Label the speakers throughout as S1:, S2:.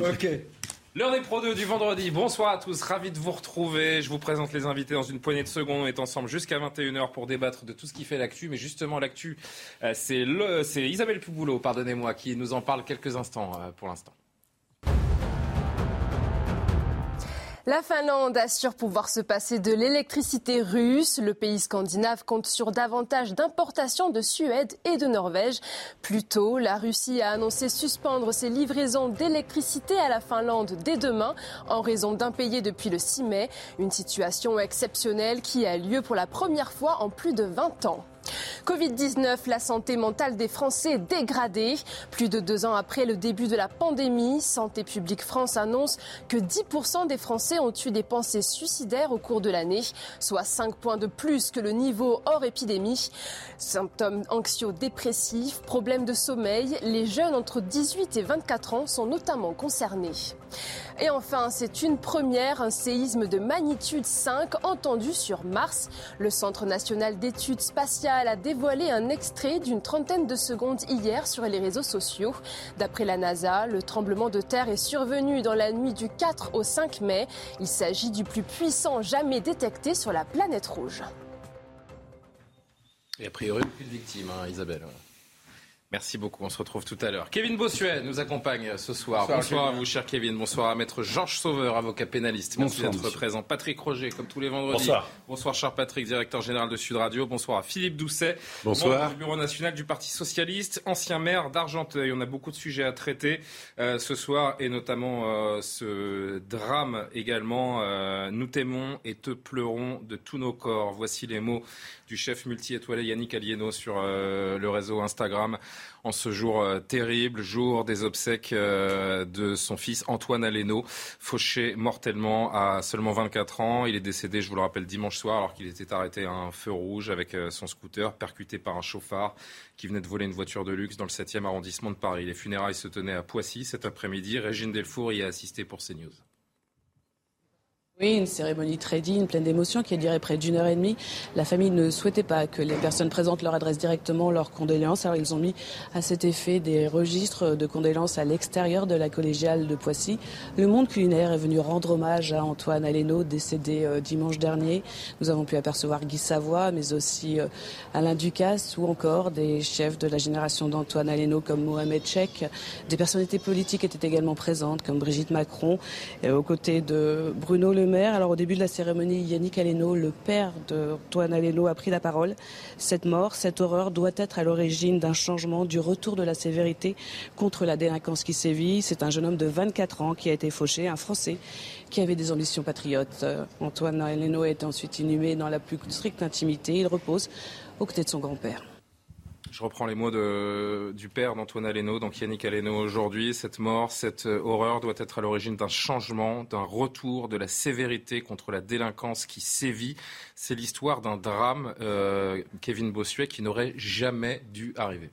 S1: Ok.
S2: L'heure des Pro 2 du vendredi. Bonsoir à tous, ravi de vous retrouver. Je vous présente les invités dans une poignée de secondes. On est ensemble jusqu'à 21h pour débattre de tout ce qui fait l'actu. Mais justement, l'actu, euh, c'est le- c'est Isabelle Pouboulot, pardonnez-moi, qui nous en parle quelques instants euh, pour l'instant.
S3: La Finlande assure pouvoir se passer de l'électricité russe. Le pays scandinave compte sur davantage d'importations de Suède et de Norvège. Plus tôt, la Russie a annoncé suspendre ses livraisons d'électricité à la Finlande dès demain en raison d'impayés depuis le 6 mai. Une situation exceptionnelle qui a lieu pour la première fois en plus de 20 ans. Covid-19, la santé mentale des Français dégradée. Plus de deux ans après le début de la pandémie, Santé publique France annonce que 10% des Français ont eu des pensées suicidaires au cours de l'année, soit 5 points de plus que le niveau hors épidémie. Symptômes anxio-dépressifs, problèmes de sommeil, les jeunes entre 18 et 24 ans sont notamment concernés. Et enfin, c'est une première, un séisme de magnitude 5 entendu sur Mars. Le Centre national d'études spatiales a dévoilé un extrait d'une trentaine de secondes hier sur les réseaux sociaux. D'après la NASA, le tremblement de terre est survenu dans la nuit du 4 au 5 mai. Il s'agit du plus puissant jamais détecté sur la planète rouge.
S2: Et a priori, aucune victime, hein, Isabelle. Merci beaucoup, on se retrouve tout à l'heure. Kevin Bossuet nous accompagne ce soir.
S1: Bonsoir,
S2: Bonsoir, à
S1: Kevin.
S2: vous, cher Kevin. Bonsoir à maître Georges Sauveur, avocat pénaliste. Merci
S1: Bonsoir,
S2: d'être présent. Patrick Roger, comme tous les vendredis.
S1: Bonsoir.
S2: Bonsoir, cher Patrick, directeur général de Sud Radio. Bonsoir à Philippe Doucet,
S1: Bonsoir.
S2: membre du bureau national du Parti Socialiste, ancien maire d'Argenteuil. On a beaucoup de sujets à traiter euh, ce soir et notamment euh, ce drame également. euh, nous t'aimons et te pleurons de tous nos corps. Voici les mots du chef multi-étoilé Yannick Alieno sur euh, le réseau Instagram en ce jour euh, terrible, jour des obsèques euh, de son fils Antoine Aleno, fauché mortellement à seulement 24 ans. Il est décédé, je vous le rappelle, dimanche soir alors qu'il était arrêté à un feu rouge avec euh, son scooter, percuté par un chauffard qui venait de voler une voiture de luxe dans le 7e arrondissement de Paris. Les funérailles se tenaient à Poissy cet après-midi. Régine Delfour y a assisté pour CNews.
S4: Oui, une cérémonie très digne, pleine d'émotions, qui a duré près d'une heure et demie. La famille ne souhaitait pas que les personnes présentent leur adresse directement, leurs condoléances. Alors ils ont mis à cet effet des registres de condoléances à l'extérieur de la collégiale de Poissy. Le monde culinaire est venu rendre hommage à Antoine Aleno, décédé euh, dimanche dernier. Nous avons pu apercevoir Guy Savoie, mais aussi euh, Alain Ducasse ou encore des chefs de la génération d'Antoine Aleno comme Mohamed Cheikh. Des personnalités politiques étaient également présentes comme Brigitte Macron, aux côtés de Bruno Le Alors au début de la cérémonie, Yannick Aleno, le père d'Antoine Aleno, a pris la parole. Cette mort, cette horreur doit être à l'origine d'un changement, du retour de la sévérité contre la délinquance qui sévit. C'est un jeune homme de 24 ans qui a été fauché, un Français qui avait des ambitions patriotes. Antoine Aleno été ensuite inhumé dans la plus stricte intimité. Il repose aux côtés de son grand-père.
S2: Je reprends les mots du père d'Antoine Aleno, donc Yannick Aleno aujourd'hui. Cette mort, cette euh, horreur doit être à l'origine d'un changement, d'un retour de la sévérité contre la délinquance qui sévit. C'est l'histoire d'un drame, euh, Kevin Bossuet, qui n'aurait jamais dû arriver.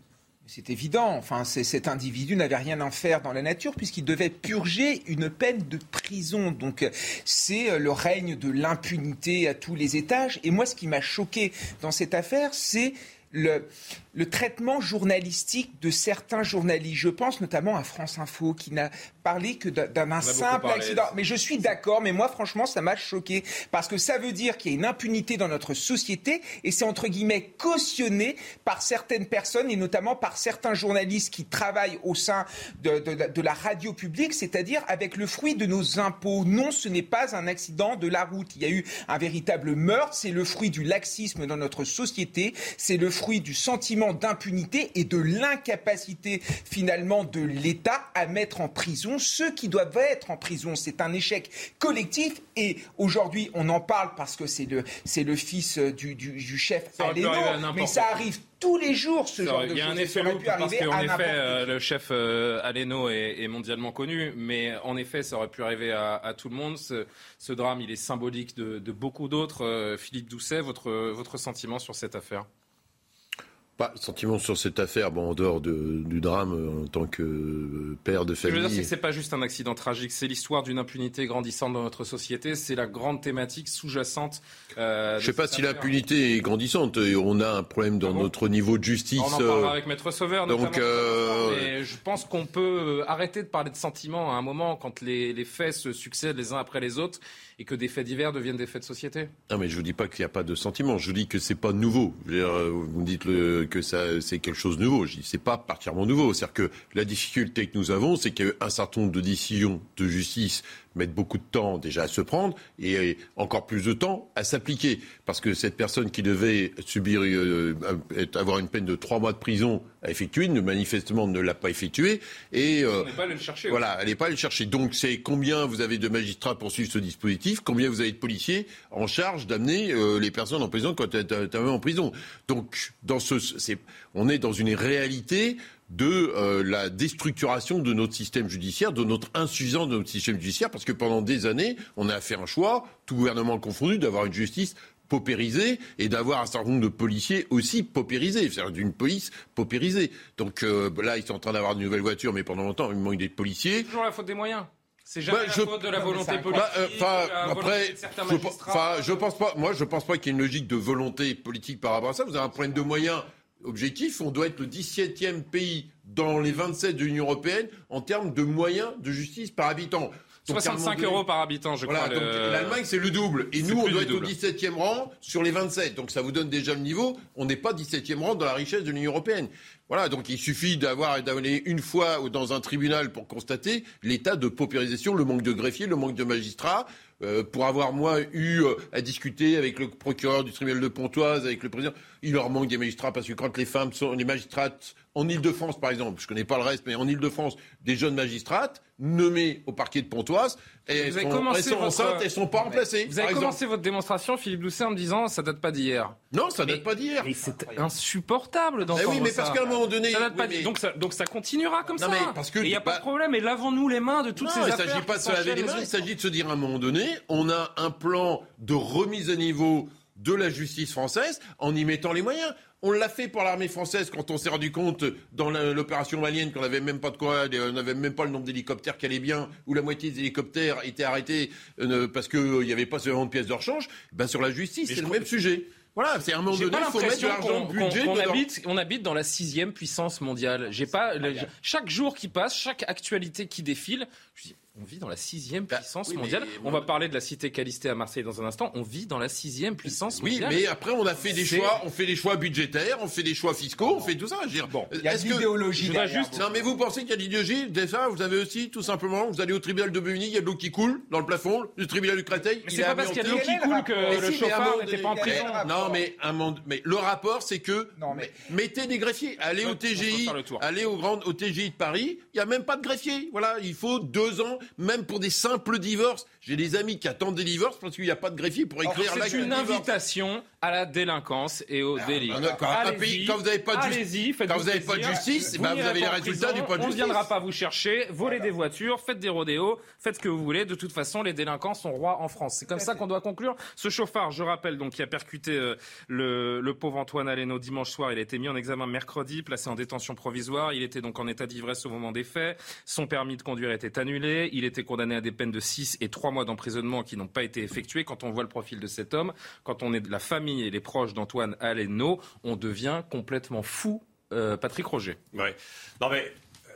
S5: C'est évident. Enfin, cet individu n'avait rien à faire dans la nature puisqu'il devait purger une peine de prison. Donc, c'est euh, le règne de l'impunité à tous les étages. Et moi, ce qui m'a choqué dans cette affaire, c'est le, le traitement journalistique de certains journalistes. Je pense notamment à France Info qui n'a parlé que d'un- simple accident. Mais je suis d'accord, mais moi franchement ça m'a choqué parce que ça veut dire qu'il y a une impunité dans notre société et c'est entre guillemets cautionné par certaines personnes et notamment par certains journalistes qui travaillent au sein de, de la- de la radio publique, c'est-à-dire avec le fruit de nos impôts. Non, ce n'est pas un accident de la route. Il y a eu un véritable meurtre, c'est le fruit du laxisme dans notre société, c'est le fruit du sentiment sentiment d'impunité et de l'incapacité finalement de l'État à mettre en prison ceux qui doivent être en prison. C'est un échec collectif et aujourd'hui on en parle parce que c'est le, c'est le fils du, du, du chef Aleno, mais ça arrive tous les jours ce genre de choses.
S2: Il y a un effet parce qu'en effet, euh, le chef euh, Aleno est, mondialement connu, mais en effet, ça aurait pu arriver à, tout le monde. Ce, drame, il est symbolique de, beaucoup d'autres. Euh, Philippe Doucet, votre, votre sentiment sur cette affaire?
S1: Pas sentiment sur cette affaire, bon, en dehors du drame euh, en tant que euh, père de famille.
S2: Ce que je veux dire, c'est que c'est pas juste un accident tragique, c'est l'histoire d'une impunité grandissante dans notre société. C'est la grande thématique sous-jacente.
S1: Euh, je sais pas si l'impunité est grandissante. On a un problème dans ah notre niveau de justice. On
S2: en parlera avec Maître Sauveur. Donc, mais je pense qu'on peut arrêter de parler de sentiments à un moment quand les, les faits se succèdent les uns après les autres et que des faits divers deviennent des faits de société
S1: Non, mais je ne dis pas qu'il n'y a pas de sentiment. Je dis que c'est pas nouveau. Euh, vous me dites que ça, c'est quelque chose de nouveau. Je dis c'est pas particulièrement nouveau. C'est-à-dire que la difficulté que nous avons, c'est qu'un certain nombre de décisions de justice mettent beaucoup de temps déjà à se prendre et encore plus de temps à s'appliquer. Parce que cette personne qui devait subir, euh, avoir une peine de trois mois de prison à effectuer, manifestement ne l'a pas effectué.
S2: Et euh, n'est pas allé le chercher.
S1: Voilà, elle n'est pas allée le chercher. Donc c'est combien vous avez de magistrats pour suivre ce dispositif, combien vous avez de policiers en charge d'amener euh, les personnes en prison quand elles sont en prison? Donc dans ce, on est dans une réalité de euh, la déstructuration de notre système judiciaire, de notre insuffisance de notre système judiciaire, parce que pendant des années, on a fait un choix, tout gouvernement confondu, d'avoir une justice paupérisée et d'avoir un certain nombre de policiers aussi paupérisés, c'est-à-dire d'une police paupérisée. Donc euh, là, ils sont en train d'avoir de nouvelles voitures, mais pendant longtemps, il manque des policiers.
S2: C'est toujours la faute des moyens. C'est jamais bah, la faute de la volonté politique. Bah, euh, après,
S1: je, je pense pas. Moi, je pense pas qu'il y ait une logique de volonté politique par rapport à ça. Vous avez un problème de moyens objectif, on doit être le 17e pays dans les 27 de l'Union européenne en termes de moyens de justice par habitant.
S2: 65 euros par habitant, je crois.
S1: L'Allemagne, c'est le double. Et nous, on doit être au 17e rang sur les 27. Donc ça vous donne déjà le niveau. On n'est pas 17e rang dans la richesse de l'Union européenne. Voilà, donc il suffit d'avoir d'aller une fois dans un tribunal pour constater l'état de paupérisation, le manque de greffiers, le manque de magistrats, euh, pour avoir moi eu euh, à discuter avec le procureur du tribunal de Pontoise, avec le président, il leur manque des magistrats parce que quand les femmes sont les magistrates en Ile-de-France par exemple, je connais pas le reste, mais en Ile-de-France, des jeunes magistrates nommées au parquet de Pontoise, et elles, sont, elles sont enceintes, elles sont pas remplacées.
S2: Vous avez commencé votre démonstration, Philippe Doucet, en me disant ça date pas d'hier.
S1: Non, ça date pas d'hier.
S2: Mais c'est insupportable d'entendre
S1: oui, mais parce qu'à un moment donné,
S2: ça pas donc, ça, donc ça continuera comme ça. Mais parce que il n'y a pas de problème. Et lavons-nous les mains de toutes ces affaires.
S1: Il ne s'agit pas de se laver les mains. Il s'agit de se dire à un moment donné, on a un plan de remise à niveau de la justice française en y mettant les moyens. On l'a fait pour l'armée française quand on s'est rendu compte dans l'opération malienne qu'on n'avait même pas de quoi, on n'avait même pas le nombre d'hélicoptères qui allait bien, où la moitié des hélicoptères étaient arrêtés euh, parce qu'il euh, n'y avait pas suffisamment de pièces de rechange. Ben sur la justice, c'est le même sujet. Voilà, c'est un moment donné, il faut mettre l'argent budget
S2: on, habite, on habite dans la sixième puissance mondiale. J'ai pas, chaque jour qui passe, chaque actualité qui défile, je dis, on vit dans la sixième bah, puissance mondiale. On va parler de la cité Calistée à Marseille dans un instant. On vit dans la sixième puissance mondiale.
S1: Oui, mais après on a fait des choix. On fait des choix budgétaires, on fait des choix fiscaux, on fait tout ça. Je dire,
S5: bon, il y a l'idéologie.
S1: Juste... Non, mais vous pensez qu'il y a l'idéologie Déjà, vous avez aussi, tout simplement, vous allez au tribunal de Bevigny, il y a de l'eau qui coule dans le plafond. Le tribunal du Créteil.
S2: Mais c'est pas parce qu'il y a de l'eau qui coule que le chauffeur n'était pas en prison.
S1: Non, mais mais le rapport, c'est que mettez des greffiers. Allez au TGI, allez au grand au TGI de Paris. Il y a même pas de greffiers. Voilà, il faut deux ans, même pour des simple divorce. J'ai des amis qui attendent des divorces parce qu'il n'y a pas de greffier pour écrire
S2: la C'est une invitation à la délinquance et au ah, délit.
S1: quand vous n'avez pas de justice, quand vous n'avez pas de justice, vous, avez les résultats du point de
S2: justice. On ne viendra pas vous chercher, voler des voitures, faites des rodéos, faites ce que vous voulez. De toute façon, les délinquants sont rois en France. C'est comme ça qu'on doit conclure. Ce chauffard, je rappelle, donc qui a percuté euh, le, pauvre Antoine Aleno dimanche soir, il a été mis en examen mercredi, placé en détention provisoire. Il était donc en état d'ivresse au moment des faits. Son permis de conduire était annulé. Il était condamné à des peines de 6 et 3 mois d'emprisonnement qui n'ont pas été effectués. Quand on voit le profil de cet homme, quand on est de la famille et les proches d'Antoine Aleno, on devient complètement fou. Euh, Patrick Roger.
S6: Oui. Non mais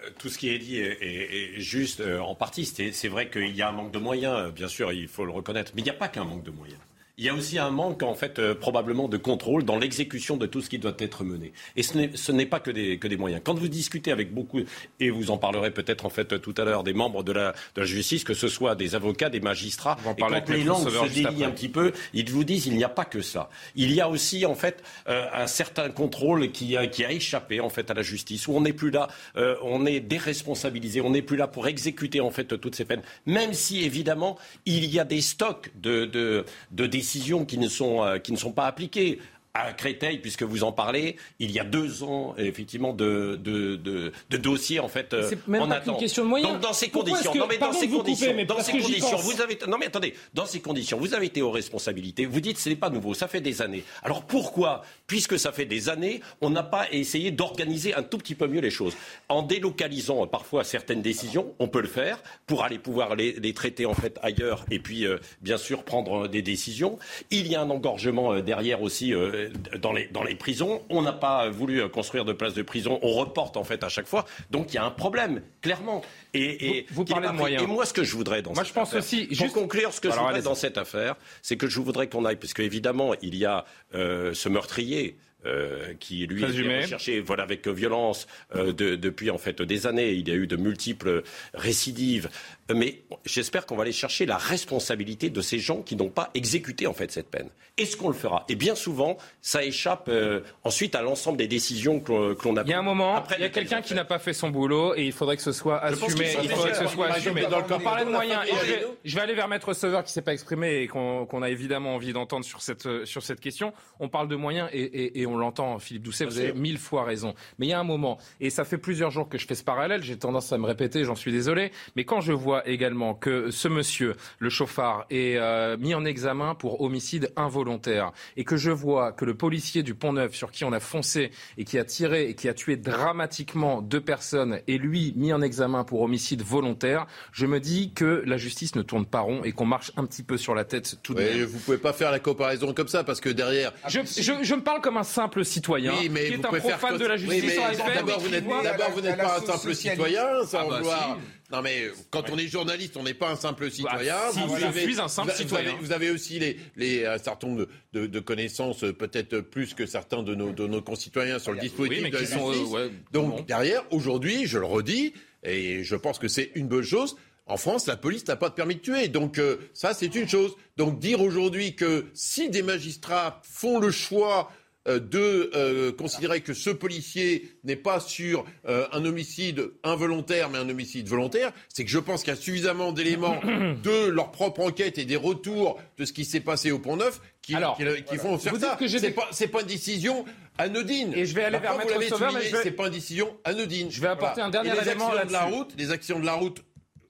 S6: euh, tout ce qui est dit est, juste euh, en partie. C'est vrai qu'il y a un manque de moyens, bien sûr, il faut le reconnaître. Mais il n'y a pas qu'un manque de moyens. Il y a aussi un manque, en fait, euh, probablement de contrôle dans l'exécution de tout ce qui doit être mené. Et ce n'est pas que des, que des moyens. Quand vous discutez avec beaucoup, et vous en parlerez peut-être en fait tout à l'heure, des membres de la, de la justice, que ce soit des avocats, des magistrats, et quand les langues se délient un petit peu, ils vous disent il n'y a pas que ça. Il y a aussi en fait euh, un certain contrôle qui a, qui a échappé en fait à la justice, où on n'est plus là, euh, on est déresponsabilisé, on n'est plus là pour exécuter en fait toutes ces peines, même si évidemment il y a des stocks de, de, de décisions qui ne sont, euh, qui ne sont pas appliquées à Créteil, puisque vous en parlez, il y a deux ans, effectivement, de, de, de, de dossiers, en fait,
S2: euh, même pas. Une question de moyens.
S6: Donc, dans ces conditions, non, mais dans ces conditions, couper, dans ces conditions, vous avez, non, mais attendez, dans ces conditions, vous avez été aux responsabilités, vous dites, ce n'est pas nouveau, ça fait des années. Alors, pourquoi, puisque ça fait des années, on n'a pas essayé d'organiser un tout petit peu mieux les choses? En délocalisant euh, parfois certaines décisions, on peut le faire, pour aller pouvoir les, les traiter, en fait, ailleurs, et puis, euh, bien sûr, prendre des décisions. Il y a un engorgement euh, derrière aussi, euh, dans les, dans les prisons. On n'a pas voulu construire de places de prison. On reporte en fait à chaque fois. Donc il y a un problème, clairement.
S2: Et, et vous, vous parlez de moyens.
S6: Et moi, ce que je voudrais dans
S2: moi,
S6: cette
S2: je pense
S6: affaire,
S2: aussi,
S6: pour
S2: juste...
S6: conclure, ce que Alors, je voudrais dans cette affaire, c'est que je voudrais qu'on aille, parce qu'évidemment, il y a euh, ce meurtrier. Euh, qui lui est recherché voilà, avec violence euh, de, depuis en fait des années. Il y a eu de multiples récidives. Mais j'espère qu'on va aller chercher la responsabilité de ces gens qui n'ont pas exécuté en fait cette peine. Est-ce qu'on le fera Et bien souvent, ça échappe euh, ensuite à l'ensemble des décisions que, que l'on a
S2: prises. Il y a un moment, Après, il y a quelqu'un qui n'a pas fait son boulot et il faudrait que ce soit assumé. Il faudrait que ce soit assumé. Dans le on parlait de moyens. Je, vais, je, vais, aller vers Maître Sauveur qui ne s'est pas exprimé et qu'on qu a évidemment envie d'entendre sur cette, sur cette question. On parle de moyens et, et, et on l'entend, Philippe Doucet, vous avez mille fois raison. Mais il y a un moment, et ça fait plusieurs jours que je fais ce parallèle, j'ai tendance à me répéter, j'en suis désolé, mais quand je vois également que ce monsieur, le chauffard, est euh, mis en examen pour homicide involontaire et que je vois que le policier du Pont-Neuf sur qui on a foncé et qui a tiré et qui a tué dramatiquement deux personnes est lui mis en examen pour homicide volontaire, je me dis que la justice ne tourne pas rond et qu'on marche un petit peu sur la tête tout de
S1: oui,
S2: même.
S1: Vous pouvez pas faire la comparaison comme ça parce que derrière.
S2: Je, je, je me parle comme un simple citoyen
S1: oui, mais
S2: qui est un profane de la justice.
S1: Oui, D'abord, vous n'êtes pas un simple citoyen, sans
S2: ah bah
S1: vouloir. Si. Non mais quand on est journaliste, on n'est pas un simple citoyen.
S2: Bah, si,
S1: vous
S2: je
S1: avez,
S2: suis un simple
S1: vous
S2: citoyen.
S1: Avez, vous avez aussi les, les, un certain nombre de, de, de connaissances, peut-être plus que certains de nos, de nos concitoyens sur le dispositif
S2: oui,
S1: de la justice.
S2: Sont, euh, ouais,
S1: Donc
S2: bon.
S1: derrière, aujourd'hui, je le redis, et je pense que c'est une bonne chose. En France, la police n'a pas de permis de tuer. Donc euh, ça, c'est une chose. Donc dire aujourd'hui que si des magistrats font le choix euh, de euh, considérer que ce policier n'est pas sur euh, un homicide involontaire mais un homicide volontaire, c'est que je pense qu'il y a suffisamment d'éléments de leur propre enquête et des retours de ce qui s'est passé au Pont Neuf qui,
S2: Alors,
S1: qui, qui voilà. font faire
S2: vous
S1: ça.
S2: Que
S1: c'est pas, pas une décision anodine.
S2: Et je vais aller vers Maître Sauveur, mais je vais...
S1: c'est pas une décision anodine.
S2: Je vais apporter
S1: voilà.
S2: un dernier élément
S1: de la route, les actions de la route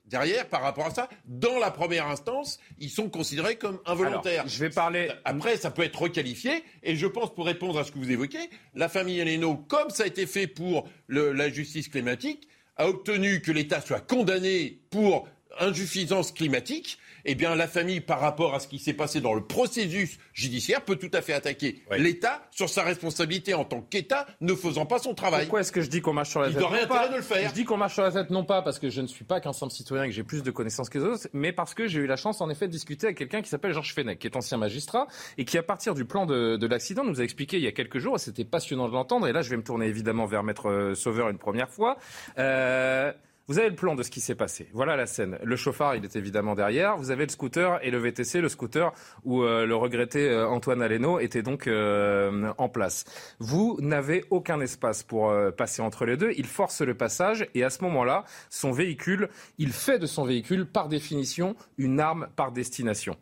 S1: derrière, par rapport à ça, dans la première instance, ils sont considérés comme involontaires.
S2: Alors, je vais parler.
S1: Après, ça peut être requalifié. Et je pense, pour répondre à ce que vous évoquez, la famille Aleno, comme ça a été fait pour le, la justice climatique, a obtenu que l'État soit condamné pour insuffisance climatique, eh bien la famille, par rapport à ce qui s'est passé dans le processus judiciaire, peut tout à fait attaquer oui. l'État sur sa responsabilité en tant qu'État ne faisant pas son travail.
S2: Pourquoi est-ce que je dis qu'on marche sur la
S1: Il
S2: tête?
S1: aurait intérêt de le faire.
S2: Je dis qu'on marche sur la tête non pas parce que je ne suis pas qu'un simple citoyen et que j'ai plus de connaissances que les autres, mais parce que j'ai eu la chance en effet de discuter avec quelqu'un qui s'appelle Georges Fenech, qui est ancien magistrat et qui à partir du plan de, de l'accident nous a expliqué il y a quelques jours, et c'était passionnant de l'entendre, et là je vais me tourner évidemment vers Maître Sauveur une première fois. Euh, vous avez le plan de ce qui s'est passé. Voilà la scène. Le chauffard, il est évidemment derrière. Vous avez le scooter et le VTC, le scooter où euh, le regretté euh, Antoine Aleno était donc euh, en place. Vous n'avez aucun espace pour euh, passer entre les deux. Il force le passage et à ce moment-là, son véhicule, il fait de son véhicule, par définition, une arme par destination.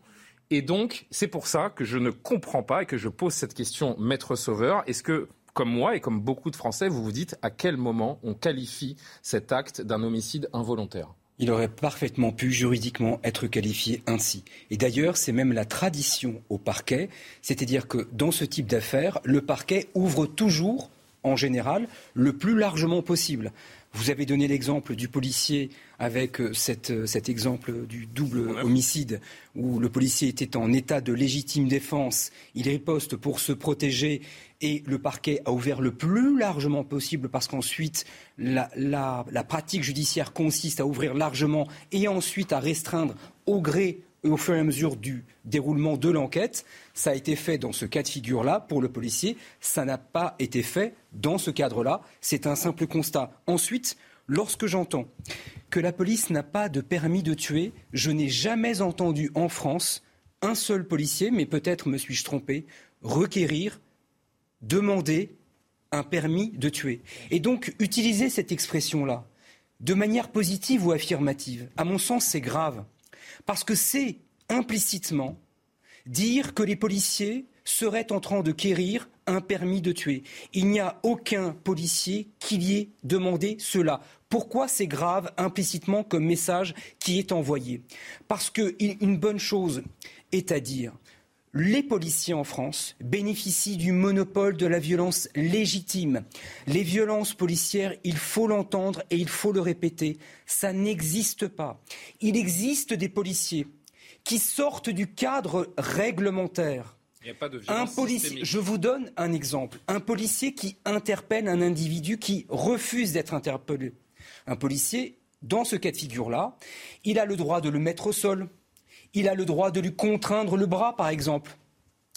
S2: Et donc, c'est pour ça que je ne comprends pas et que je pose cette question, Maître Sauveur. Est-ce que comme moi et comme beaucoup de Français, vous vous dites à quel moment on qualifie cet acte d'un homicide involontaire
S7: il aurait parfaitement pu juridiquement être qualifié ainsi. Et d'ailleurs, c'est même la tradition au parquet, c'est-à-dire que dans ce type d'affaires, le parquet ouvre toujours, en général, le plus largement possible. Vous avez donné l'exemple du policier avec cette, cet exemple du double homicide où le policier était en état de légitime défense, il riposte pour se protéger et le parquet a ouvert le plus largement possible parce qu'ensuite la, la, la pratique judiciaire consiste à ouvrir largement et ensuite à restreindre au gré au fur et à mesure du déroulement de l'enquête. Ça a été fait dans ce cas de figure-là pour le policier. Ça n'a pas été fait dans ce cadre-là. C'est un simple constat. Ensuite, lorsque j'entends que la police n'a pas de permis de tuer, je n'ai jamais entendu en France un seul policier, mais peut-être me suis-je trompé, requérir, demander un permis de tuer. Et donc, utiliser cette expression-là, de manière positive ou affirmative, à mon sens, c'est grave. Parce que c'est implicitement dire que les policiers seraient en train de quérir un permis de tuer. Il n'y a aucun policier qui y ait demandé cela. Pourquoi c'est grave implicitement comme message qui est envoyé? Parce qu'une bonne chose est à dire. Les policiers en France bénéficient du monopole de la violence légitime. Les violences policières, il faut l'entendre et il faut le répéter, ça n'existe pas. Il existe des policiers qui sortent du cadre réglementaire.
S2: Il n'y a pas de un
S7: policier, je vous donne un exemple. Un policier qui interpelle un individu qui refuse d'être interpellé. Un policier, dans ce cas de figure-là, il a le droit de le mettre au sol. Il a le droit de lui contraindre le bras, par exemple.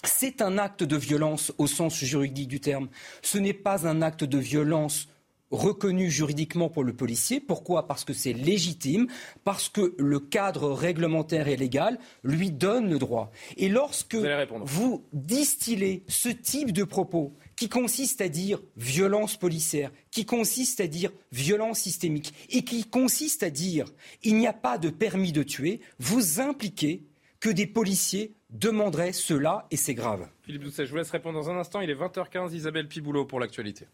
S7: C'est un acte de violence au sens juridique du terme. Ce n'est pas un acte de violence reconnu juridiquement pour le policier. Pourquoi? Parce que c'est légitime, parce que le cadre réglementaire et légal lui donne le droit. Et lorsque vous, vous distillez ce type de propos qui consiste à dire violence policière, qui consiste à dire violence systémique et qui consiste à dire il n'y a pas de permis de tuer, vous impliquez que des policiers demanderaient cela et c'est grave.
S2: Philippe Doucet, je vous laisse répondre dans un instant. Il est 20h15, Isabelle Piboulot pour l'actualité.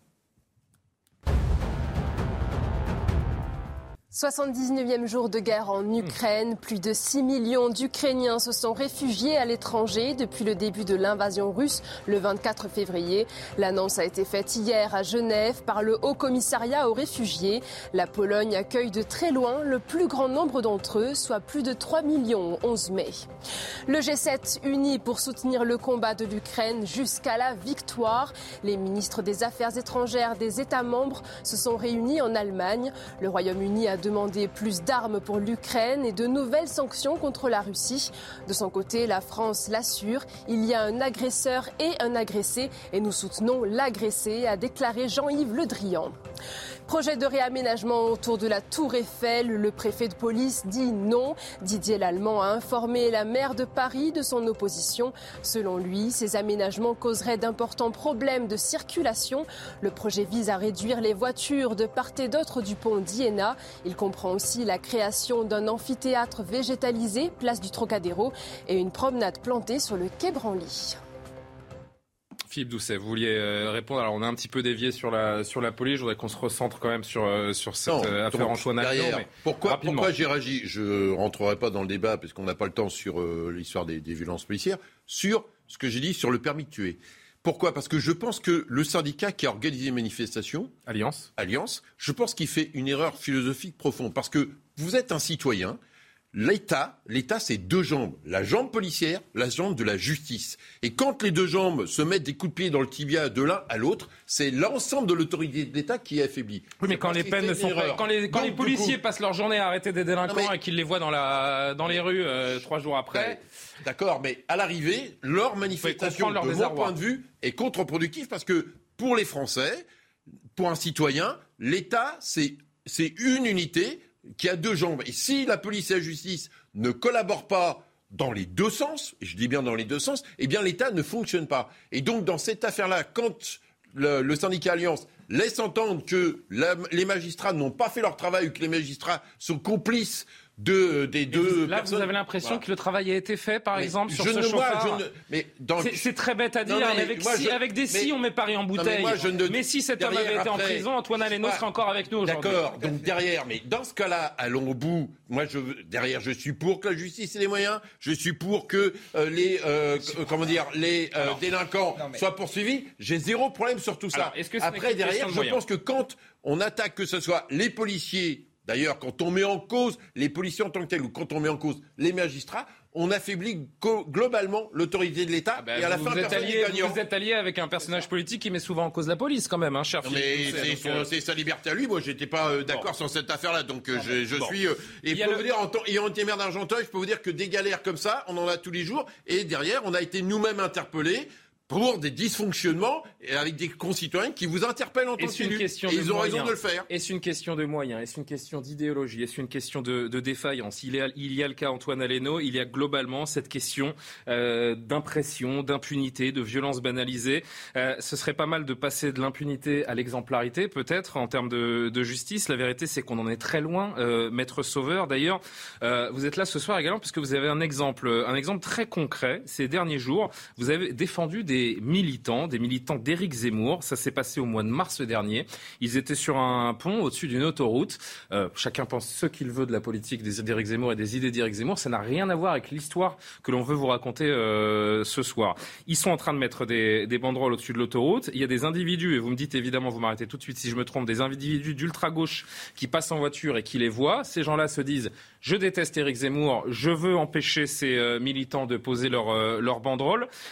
S3: 79e jour de guerre en Ukraine. Plus de 6 millions d'Ukrainiens se sont réfugiés à l'étranger depuis le début de l'invasion russe le 24 février. L'annonce a été faite hier à Genève par le Haut Commissariat aux réfugiés. La Pologne accueille de très loin le plus grand nombre d'entre eux, soit plus de 3 millions 11 mai. Le G7 uni pour soutenir le combat de l'Ukraine jusqu'à la victoire. Les ministres des Affaires étrangères des États membres se sont réunis en Allemagne. Le Royaume-Uni a demandé plus d'armes pour l'Ukraine et de nouvelles sanctions contre la Russie. De son côté, la France l'assure, il y a un agresseur et un agressé et nous soutenons l'agressé, a déclaré Jean-Yves Le Drian. Projet de réaménagement autour de la Tour Eiffel. Le préfet de police dit non. Didier Lallemand a informé la maire de Paris de son opposition. Selon lui, ces aménagements causeraient d'importants problèmes de circulation. Le projet vise à réduire les voitures de part et d'autre du pont d'Iéna. Il comprend aussi la création d'un amphithéâtre végétalisé, place du Trocadéro, et une promenade plantée sur le quai Branly.
S2: Philippe Doucet, vous vouliez euh, répondre. Alors, on a un petit peu dévié sur la, sur la police. Je voudrais qu'on se recentre quand même sur, euh, sur cette euh, affaire Antoine Avion.
S1: pourquoi, pourquoi j'ai réagi? Je ne rentrerai pas dans le débat parce qu'on n'a pas le temps sur l'histoire des, des, violences policières. Sur ce que j'ai dit sur le permis de tuer. Pourquoi? Parce que je pense que le syndicat qui a organisé les manifestations,
S2: Alliance,
S1: Alliance, je pense qu'il fait une erreur philosophique profonde. Parce que vous êtes un citoyen, L'État, l'État, c'est deux jambes. La jambe policière, la jambe de la justice. Et quand les deux jambes se mettent des coups de pied dans le tibia de l'un à l'autre, c'est l'ensemble de l'autorité de l'État qui est affaibli.
S2: Oui, mais quand les peines ne sont pas, quand les, quand les policiers passent leur journée à arrêter des délinquants et qu'ils les voient dans la, dans les rues euh, trois jours après.
S1: D'accord, mais à l'arrivée, leur manifestation, de mon point de vue, est contre-productive parce que pour les Français, pour un citoyen, l'État, c'est une unité qui a deux jambes. Et si la police et la justice ne collaborent pas dans les deux sens, et je dis bien dans les deux sens, eh bien l'État ne fonctionne pas. Et donc dans cette affaire-là, quand le, syndicat Alliance laisse entendre que les magistrats n'ont pas fait leur travail ou que les magistrats sont complices de, des deux.
S2: là, vous avez l'impression que le travail a été fait, par exemple, sur ce chauffard. mais c'est très bête à dire. avec, si, avec, des si, on met Paris en bouteille. Mais, si cet homme avait été en prison, Antoine Aleno serait encore avec nous aujourd'hui.
S1: D'accord. Donc derrière, mais dans ce cas-là, allons au bout. Moi, je, derrière, je suis pour que la justice ait les moyens. Je suis pour que euh, les, euh, comment dire, les euh, délinquants soient poursuivis. J'ai zéro problème sur tout ça. Après, derrière, je pense que quand on attaque que ce soit les policiers D'ailleurs, quand on met en cause les policiers en tant que tels ou quand on met en cause les magistrats, on affaiblit globalement l'autorité de l'État.
S2: Ah ben, et à la fin, êtes allié, vous êtes allié avec un personnage politique qui met souvent en cause la police, quand même, hein, cher
S1: Mais euh, c'est sa liberté à lui. Moi, j'étais pas euh, d'accord sur cette affaire-là, donc euh, je, je suis. et pour vous dire, en tant, ayant été maire d'Argenteuil, je peux vous dire que des galères comme ça, on en a tous les jours. Et derrière, on a été nous-mêmes interpellés pour des dysfonctionnements et avec des concitoyens qui vous interpellent en tant qu'élus. Et ils ont raison de le faire.
S2: Est-ce une question de moyens Est-ce une question d'idéologie Est-ce une question de, défaillance il y, a, il y, a, le cas Antoine Aleno, il y a globalement cette question euh, d'impression, d'impunité, de violence banalisée. Euh, ce serait pas mal de passer de l'impunité à l'exemplarité, peut-être, en termes de, justice. La vérité, c'est qu'on en est très loin. Euh, Maître Sauveur, d'ailleurs, vous êtes là ce soir également puisque vous avez un exemple, un exemple très concret. Ces derniers jours, vous avez défendu des militants, des militants d'Éric Zemmour. Ça s'est passé au mois de mars dernier. Ils étaient sur un pont au-dessus d'une autoroute. Euh, chacun pense ce qu'il veut de la politique d'Éric Zemmour et des idées d'Éric Zemmour. Ça n'a rien à voir avec l'histoire que l'on veut vous raconter euh, ce soir. Ils sont en train de mettre des, des banderoles au-dessus de l'autoroute. Il y a des individus, et vous me dites évidemment, vous m'arrêtez tout de suite si je me trompe, des individus d'ultra-gauche qui passent en voiture et qui les voient. Ces gens-là se disent je déteste Éric Zemmour, je veux empêcher ces euh, militants de poser leur, euh, leur.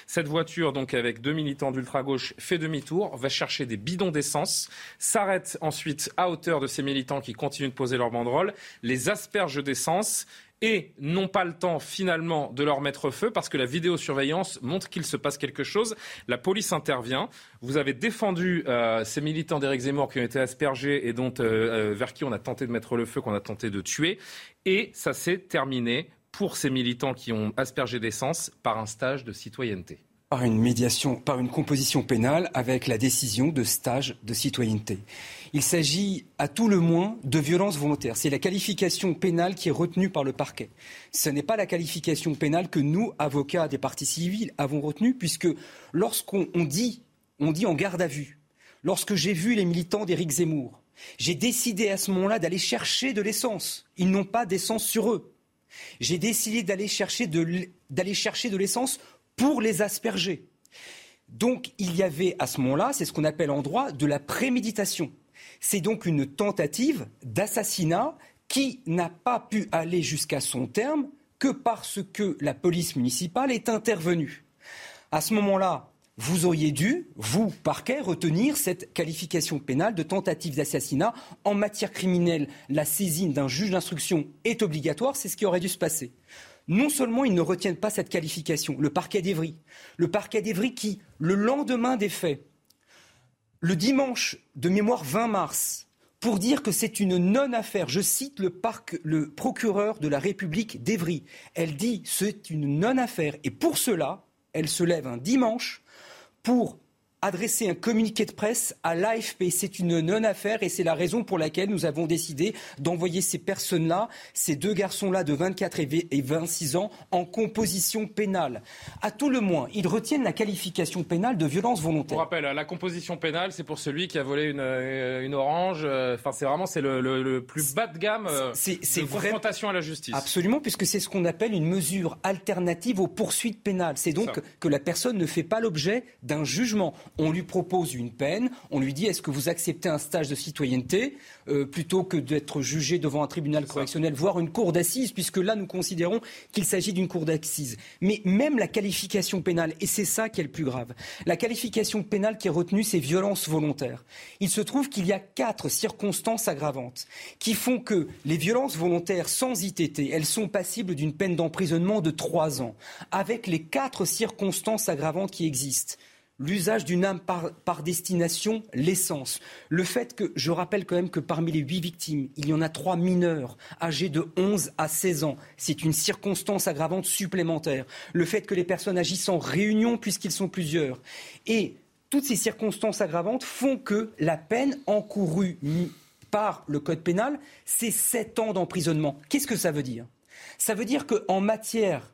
S2: Cette voiture, donc avec deux militants d'ultra-gauche, fait demi-tour, va chercher des bidons d'essence, s'arrête ensuite à hauteur de ces militants qui continuent de poser leur banderole, les asperge d'essence et n'ont pas le temps finalement de leur mettre feu parce que la vidéosurveillance montre qu'il se passe quelque chose. La police intervient. Vous avez défendu euh, ces militants d'Éric Zemmour qui ont été aspergés et dont, euh, euh, vers qui on a tenté de mettre le feu, qu'on a tenté de tuer. Et ça s'est terminé pour ces militants qui ont aspergé d'essence par un stage de citoyenneté
S7: par une médiation, par une composition pénale avec la décision de stage de citoyenneté. Il s'agit à tout le moins de violence volontaire. C'est la qualification pénale qui est retenue par le parquet. Ce n'est pas la qualification pénale que nous, avocats des partis civils, avons retenue, puisque lorsqu'on dit, on dit en garde à vue, lorsque j'ai vu les militants d'Éric Zemmour, j'ai décidé à ce moment-là d'aller chercher de l'essence. Ils n'ont pas d'essence sur eux. J'ai décidé d'aller chercher d'aller chercher de l'essence pour les asperger. Donc il y avait à ce moment-là, c'est ce qu'on appelle en droit, de la préméditation. C'est donc une tentative d'assassinat qui n'a pas pu aller jusqu'à son terme que parce que la police municipale est intervenue. À ce moment-là, vous auriez dû, vous, parquet, retenir cette qualification pénale de tentative d'assassinat. En matière criminelle, la saisine d'un juge d'instruction est obligatoire, c'est ce qui aurait dû se passer non seulement ils ne retiennent pas cette qualification, le parquet d'Evry, le parquet d'Evry qui, le lendemain des faits, le dimanche de mémoire 20 mars, pour dire que c'est une non-affaire. Je cite le, procureur de la République d'Evry. Elle dit c'est une non-affaire. Et pour cela, elle se lève un dimanche pour adresser un communiqué de presse à l'AFP. C'est une non-affaire et c'est la raison pour laquelle nous avons décidé d'envoyer ces personnes-là, ces deux garçons-là de 24 et 26 ans, en composition pénale. À tout le moins, ils retiennent la qualification pénale de violence volontaire.
S2: Pour rappel, la composition pénale, c'est pour celui qui a volé une, euh, orange. Euh, enfin, c'est vraiment c'est le, plus bas de gamme euh, c'est, de confrontation à la justice.
S7: Absolument, puisque c'est ce qu'on appelle une mesure alternative aux poursuites pénales. C'est donc que la personne ne fait pas l'objet d'un jugement on lui propose une peine, on lui dit est-ce que vous acceptez un stage de citoyenneté euh, plutôt que d'être jugé devant un tribunal correctionnel, voire une cour d'assises, puisque là nous considérons qu'il s'agit d'une cour d'assises. Mais même la qualification pénale, et c'est ça qui est le plus grave, la qualification pénale qui est retenue, c'est violence volontaire. Il se trouve qu'il y a quatre circonstances aggravantes qui font que les violences volontaires sans ITT, elles sont passibles d'une peine d'emprisonnement de trois ans, avec les quatre circonstances aggravantes qui existent l'usage d'une âme par, destination, l'essence. Le fait que, je rappelle quand même que parmi les huit victimes, il y en a trois mineurs, âgés de 11 à 16 ans. C'est une circonstance aggravante supplémentaire. Le fait que les personnes agissent en réunion puisqu'ils sont plusieurs. Et toutes ces circonstances aggravantes font que la peine encourue par le Code pénal, c'est sept ans d'emprisonnement. Qu'est-ce que ça veut dire? Ça veut dire qu'en matière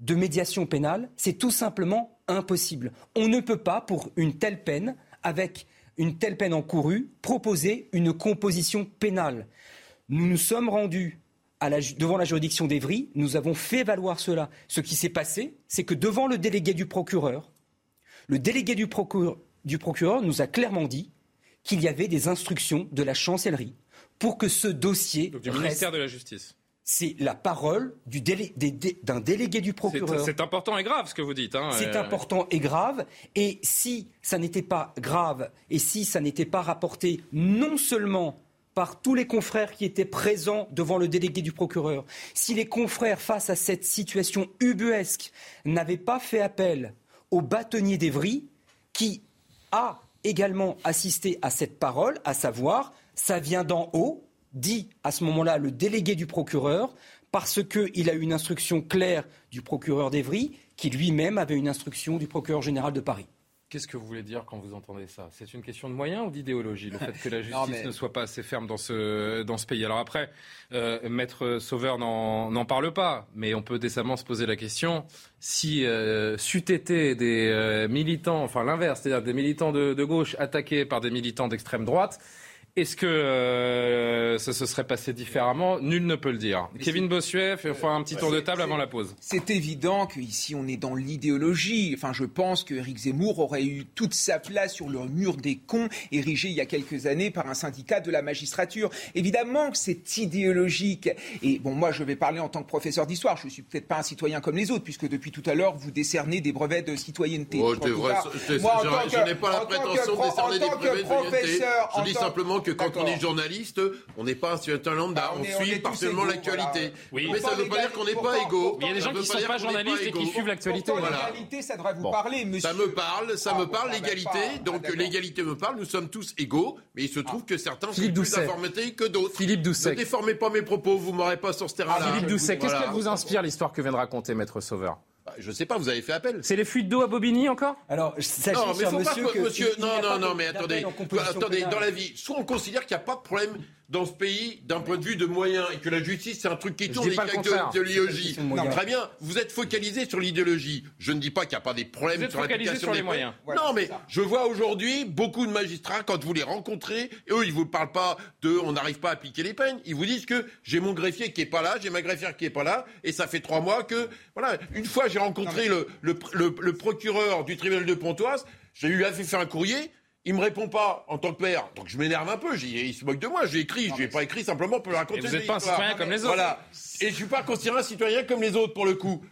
S7: de médiation pénale, c'est tout simplement impossible. On ne peut pas, pour une telle peine, avec une telle peine encourue, proposer une composition pénale. Nous nous sommes rendus devant la juridiction d'Evry, nous avons fait valoir cela. Ce qui s'est passé, c'est que devant le délégué du procureur, le délégué du procureur nous a clairement dit qu'il y avait des instructions de la chancellerie pour que ce dossier.
S2: du ministère de la Justice
S7: c'est la parole d'un délégué du procureur.
S2: C'est important et grave ce que vous dites. Hein,
S7: c'est
S2: euh,
S7: important et grave. Et si ça n'était pas grave et si ça n'était pas rapporté non seulement par tous les confrères qui étaient présents devant le délégué du procureur, si les confrères, face à cette situation ubuesque, n'avaient pas fait appel au bâtonnier d'Evry, qui a également assisté à cette parole, à savoir, ça vient d'en haut, dit à ce moment-là le délégué du procureur, parce qu'il a eu une instruction claire du procureur d'Evry, qui lui-même avait une instruction du procureur général de Paris.
S2: Qu'est-ce que vous voulez dire quand vous entendez ça? C'est une question de moyens ou d'idéologie, le fait que la justice ne soit pas assez ferme dans ce, dans ce pays? Alors après, euh, Maître Sauveur n'en parle pas, mais on peut décemment se poser la question, si euh, c'eût été des euh, militants, enfin l'inverse, c'est-à-dire des militants de gauche attaqués par des militants d'extrême droite, est-ce que euh, ça se serait passé différemment? Nul ne peut le dire. Kevin Bossuet, fait un petit tour de table avant la pause.
S5: C'est évident qu'ici on est dans l'idéologie. Enfin, je pense que Eric Zemmour aurait eu toute sa place sur le mur des cons érigé il y a quelques années par un syndicat de la magistrature. Évidemment que c'est idéologique. Et bon, moi, je vais parler en tant que professeur d'histoire. Je ne suis peut-être pas un citoyen comme les autres, puisque depuis tout à l'heure, vous décernez des brevets de citoyenneté.
S1: Oh, vrai, moi, je, n'ai pas la prétention de décerner des brevets de citoyenneté. Je dis simplement que quand on est journaliste, on n'est pas un citoyen lambda, ah, on, suit partiellement l'actualité. mais ça ne veut pas dire qu'on n'est pas égaux.
S2: Il y a des gens qui ne sont pas journalistes et qui suivent l'actualité.
S5: L'égalité, ça devrait vous parler, monsieur.
S1: Ça me parle, ça me parle, l'égalité. Donc l'égalité me parle, nous sommes tous égaux, mais il se trouve que certains sont plus informés que d'autres.
S2: Philippe Doucet.
S1: Ne déformez pas mes propos, vous m'aurez pas sur ce terrain-là.
S2: Philippe Doucet, qu'est-ce qu'elle vous inspire l'histoire que vient de raconter Maître Sauveur?
S1: Bah, je sais pas, vous avez fait appel.
S2: C'est les fuites d'eau à Bobigny encore?
S7: Alors, sachez, non, mais faut
S1: monsieur, pas monsieur, non, non, non, mais attendez, attendez, dans la vie, soit on considère qu'il n'y a pas de problème dans ce pays d'un point de vue de moyens et que la justice c'est un truc qui tourne avec de, l'idéologie. Très bien, vous êtes focalisé sur l'idéologie. Je ne dis pas qu'il n'y a pas des problèmes sur l'application des moyens. non, mais je vois aujourd'hui beaucoup de magistrats quand vous les rencontrez, eux ils vous parlent pas de on n'arrive pas à appliquer les peines, ils vous disent que j'ai mon greffier qui est pas là, j'ai ma greffière qui est pas là et ça fait trois mois que voilà. Une fois j'ai rencontré le, le, le procureur du tribunal de Pontoise, j'ai eu à faire un courrier. Il me répond pas en tant que père, donc je m'énerve un peu. Il se moque de moi. J'ai écrit, je n'ai pas écrit simplement pour le raconter.
S2: Et vous n'êtes pas un citoyen comme les autres.
S1: Voilà. Et je suis pas considéré un citoyen comme les autres pour le coup.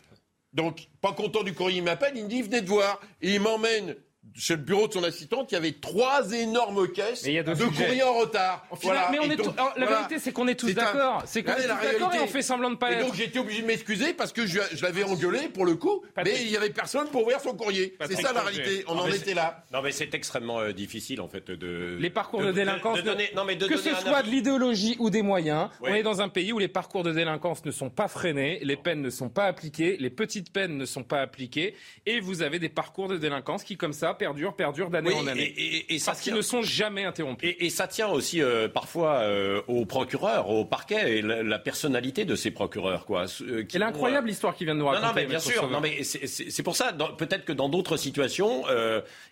S1: Donc, pas content du courrier, il m'appelle, il me dit venez de voir, et il m'emmène chez le bureau de son assistante, il y avait trois énormes caisses de courrier en retard.
S2: voilà. Mais on est la vérité, c'est qu'on est tous d'accord. C'est qu'on est, d'accord et on fait semblant de pas
S1: et
S2: être.
S1: donc j'étais obligé de m'excuser parce que je, l'avais engueulé pour le coup, mais il y avait personne pour ouvrir son courrier. C'est ça la réalité. On en était là.
S6: Non mais c'est extrêmement euh, difficile en fait de.
S2: Les parcours de, délinquance. que ce soit de l'idéologie ou des moyens, on est dans un pays où les parcours de délinquance ne sont pas freinés, les peines ne sont pas appliquées, les petites peines ne sont pas appliquées, et vous avez des parcours de délinquance qui comme ça perdure, perdure d'année en année. Et, et, parce qu'ils ne sont jamais interrompus.
S6: Et, ça tient aussi euh, parfois euh, aux procureurs, au parquet et la, personnalité de ces procureurs. Quoi,
S2: euh, qui, incroyable l'histoire qui vient de nous raconter.
S6: Non, mais bien sûr. Non, mais c'est pour ça. Peut-être que dans d'autres situations,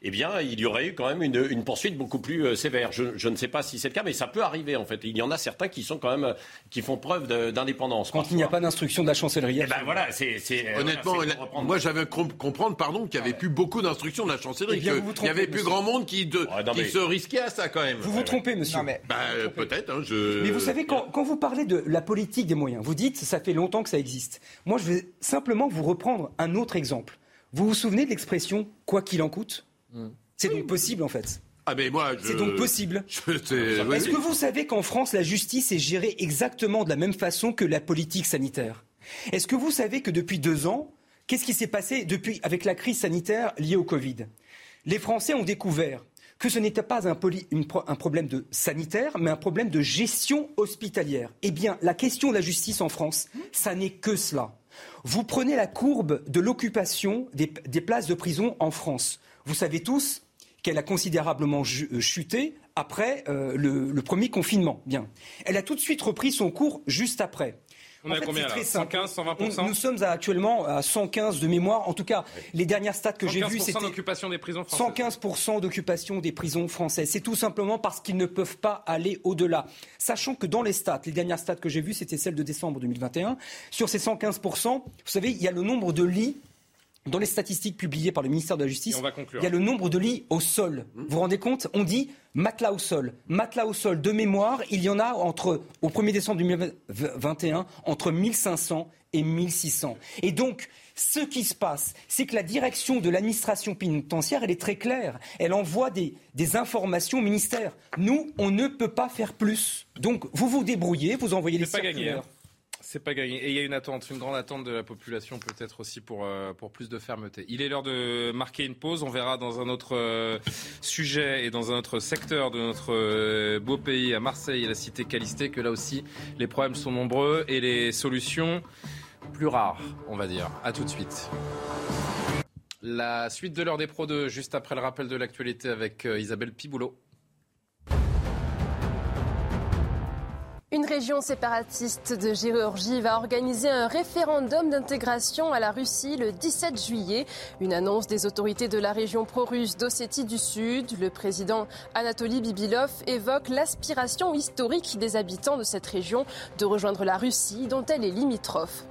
S6: eh bien, il y aurait eu quand même une, une poursuite beaucoup plus sévère. Je, je, ne sais pas si c'est le cas, mais ça peut arriver en fait. Il y en a certains qui sont quand même qui font preuve d'indépendance.
S7: Quand il n'y a pas d'instruction de la chancellerie.
S6: Eh ben voilà, c'est
S1: honnêtement. moi, j'avais comprendre, pardon, qu'il n'y avait plus beaucoup d'instructions de la chancellerie. Il y avait plus grand monde qui, se risquait à ça quand même.
S7: Vous vous trompez, monsieur.
S1: Bah, peut-être. Hein,
S7: mais vous savez, quand, vous parlez de la politique des moyens, vous dites ça fait longtemps que ça existe. Moi, je vais simplement vous reprendre un autre exemple. Vous vous souvenez de l'expression quoi qu'il en coûte hmm. C'est donc possible en fait.
S1: Ah mais moi,
S7: C'est donc possible. Est-ce que vous savez qu'en France, la justice est gérée exactement de la même façon que la politique sanitaire? Est-ce que vous savez que depuis deux ans, qu'est-ce qui s'est passé depuis avec la crise sanitaire liée au Covid? Les Français ont découvert que ce n'était pas un, problème de sanitaire, mais un problème de gestion hospitalière. Eh bien, la question de la justice en France, ça n'est que cela. Vous prenez la courbe de l'occupation des, places de prison en France. Vous savez tous qu'elle a considérablement euh, chuté après euh, le, premier confinement. Bien. Elle a tout de suite repris son cours juste après.
S2: On a combien là 115, 120
S7: Nous sommes actuellement à 115 de mémoire. En tout cas, les dernières stats que j'ai vues, c'était
S2: d'occupation des prisons françaises.
S7: 115% d'occupation des prisons françaises. C'est tout simplement parce qu'ils ne peuvent pas aller au-delà. Sachant que dans les stats, les dernières stats que j'ai vues, c'était celles de décembre 2021. Sur ces 115% vous savez, il y a le nombre de lits dans les statistiques publiées par le ministère de la Justice,
S2: il
S7: y a le nombre de lits au sol. Vous vous rendez compte? On dit matelas au sol. Matelas au sol, de mémoire, il y en a entre, au 1er décembre 2021, entre 1500 et 1600. Et donc, ce qui se passe, c'est que la direction de l'administration pénitentiaire, elle est très claire. Elle envoie des, des, informations au ministère. Nous, on ne peut pas faire plus. Donc, vous vous débrouillez, vous envoyez les circulaires.
S2: C'est pas gagné. Et il y a une attente, une grande attente de la population peut-être aussi pour, euh, pour plus de fermeté. Il est l'heure de marquer une pause. On verra dans un autre euh, sujet et dans un autre secteur de notre euh, beau pays, à Marseille et la cité Calisté, que là aussi les problèmes sont nombreux et les solutions plus rares, on va dire. À tout de suite. La suite de l'heure des Pro 2, juste après le rappel de l'actualité avec Isabelle Piboulot.
S3: Une région séparatiste de Géorgie va organiser un référendum d'intégration à la Russie le 17 juillet. Une annonce des autorités de la région pro-russe d'Ossétie du Sud. Le président Anatoly Bibilov évoque l'aspiration historique des habitants de cette région de rejoindre la Russie dont elle est limitrophe.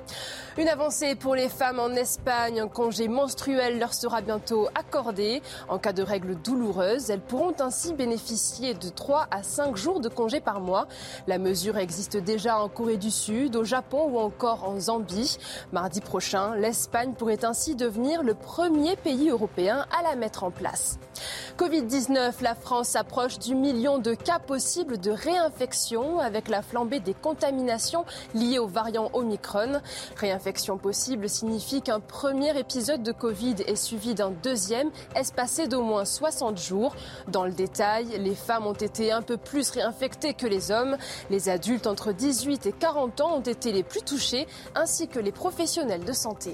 S3: Une avancée pour les femmes en Espagne. Un congé menstruel leur sera bientôt accordé. En cas de règles douloureuses, elles pourront ainsi bénéficier de 3 à 5 jours de congé par mois. La mesure existe déjà en Corée du Sud, au Japon ou encore en Zambie. Mardi prochain, l'Espagne pourrait ainsi devenir le premier pays européen à la mettre en place. Covid-19, la France approche du million de cas possibles de réinfection avec la flambée des contaminations liées au variant Omicron. Possible signifie qu'un premier épisode de Covid est suivi d'un deuxième espacé d'au moins 60 jours. Dans le détail, les femmes ont été un peu plus réinfectées que les hommes. Les adultes entre 18 et 40 ans ont été les plus touchés, ainsi que les professionnels de santé.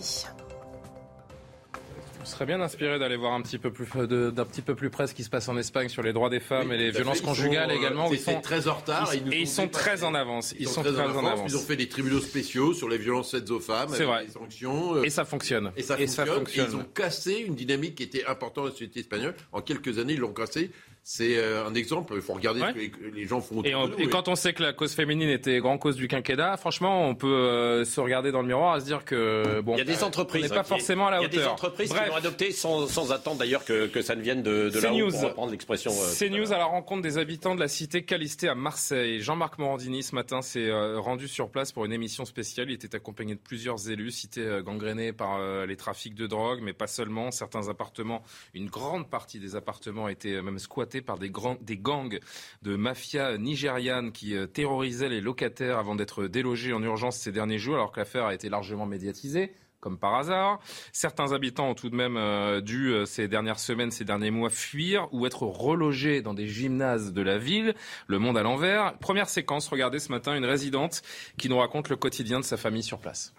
S2: Je serais bien inspiré d'aller voir un petit peu plus d'un petit peu plus près ce qui se passe en Espagne sur les droits des femmes et les violences conjugales
S1: euh,
S2: également.
S1: Ils sont très en retard
S2: et ils, sont très en avance.
S1: Ils, sont, très, en, avance. Ils ont fait des tribunaux spéciaux sur les violences faites aux femmes.
S2: C'est vrai.
S1: sanctions. Euh,
S2: et ça fonctionne.
S1: Et ça, fonctionne. ils ont cassé une dynamique qui était importante dans la société espagnole. En quelques années, ils l'ont cassé. C'est euh, un exemple. Il faut regarder ce que les gens font.
S2: Et, et quand on sait que la cause féminine était grande cause du quinquennat, franchement, on peut euh, se regarder dans le miroir et se dire que bon,
S6: il y a des euh, entreprises,
S2: pas forcément à la hauteur.
S6: Il y a des entreprises qui l'ont adopté sans, sans, attendre d'ailleurs que, que, ça ne vienne de, de là
S2: news.
S6: pour reprendre l'expression.
S2: C'est news à la rencontre des habitants de la cité Calisté à Marseille. Jean-Marc Morandini ce matin s'est rendu sur place pour une émission spéciale. Il était accompagné de plusieurs élus, cité gangrénée par les trafics de drogue, mais pas seulement. Certains appartements, une grande partie des appartements étaient même squattés par des gangs de mafia nigériane qui euh, terrorisaient les locataires avant d'être délogés en urgence ces derniers jours, alors que l'affaire a été largement médiatisée comme par hasard. Certains habitants ont tout de même euh, dû, euh, ces dernières semaines, ces derniers mois, fuir ou être relogés dans des gymnases de la ville. Le monde à l'envers. Première séquence, regardez ce matin une résidente qui nous raconte le quotidien de sa famille sur place.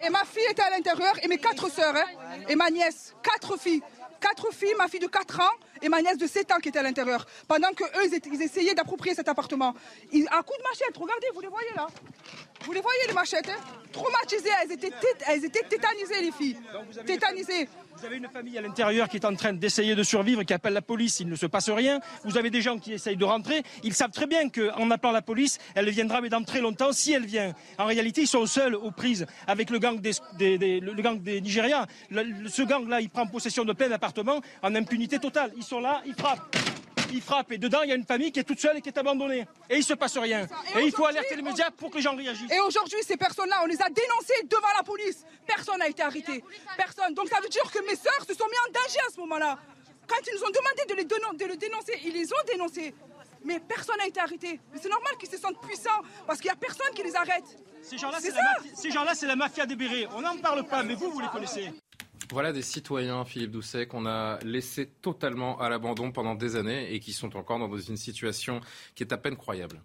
S8: Et ma fille était à l'intérieur et mes quatre sœurs, hein, et ma nièce, quatre filles quatre filles, ma fille de 4 ans et ma nièce de 7 ans qui étaient à l'intérieur. Pendant qu'eux, ils, ils, essayaient d'approprier cet appartement. Ils, à coup de machette, regardez, vous les voyez là. Vous les voyez les machettes, hein Traumatisées, elles étaient, elles étaient tétanisées les filles. Tétanisées.
S9: Vous avez une famille à l'intérieur qui est en train d'essayer de survivre, qui appelle la police, il ne se passe rien. Vous avez des gens qui essayent de rentrer. Ils savent très bien qu'en appelant la police, elle viendra, mais dans très longtemps, si elle vient. En réalité, ils sont seuls aux prises avec le gang des, le gang des Nigériens. ce gang-là, il prend possession de plein d'appartements en impunité totale. Ils sont là, ils frappent il frappe et dedans il y a une famille qui est toute seule et qui est abandonnée. Et il se passe rien. Et, il faut alerter les médias pour que les gens réagissent.
S8: Et aujourd'hui, ces personnes-là, on les a dénoncées devant la police. Personne n'a été arrêté. Personne. Donc ça veut dire que mes sœurs se sont mis en danger à ce moment-là. Quand ils nous ont demandé de les, de le dénoncer, ils les ont dénoncés. Mais personne n'a été arrêté. C'est normal qu'ils se sentent puissants parce qu'il n'y a personne qui les arrête.
S9: Ces gens-là, c'est la, la, la, mafia des bérets. On n'en parle pas, mais vous, vous les connaissez.
S2: Voilà des citoyens, Philippe Doucet, qu'on a laissés totalement à l'abandon pendant des années et qui sont encore dans une situation qui est à peine croyable.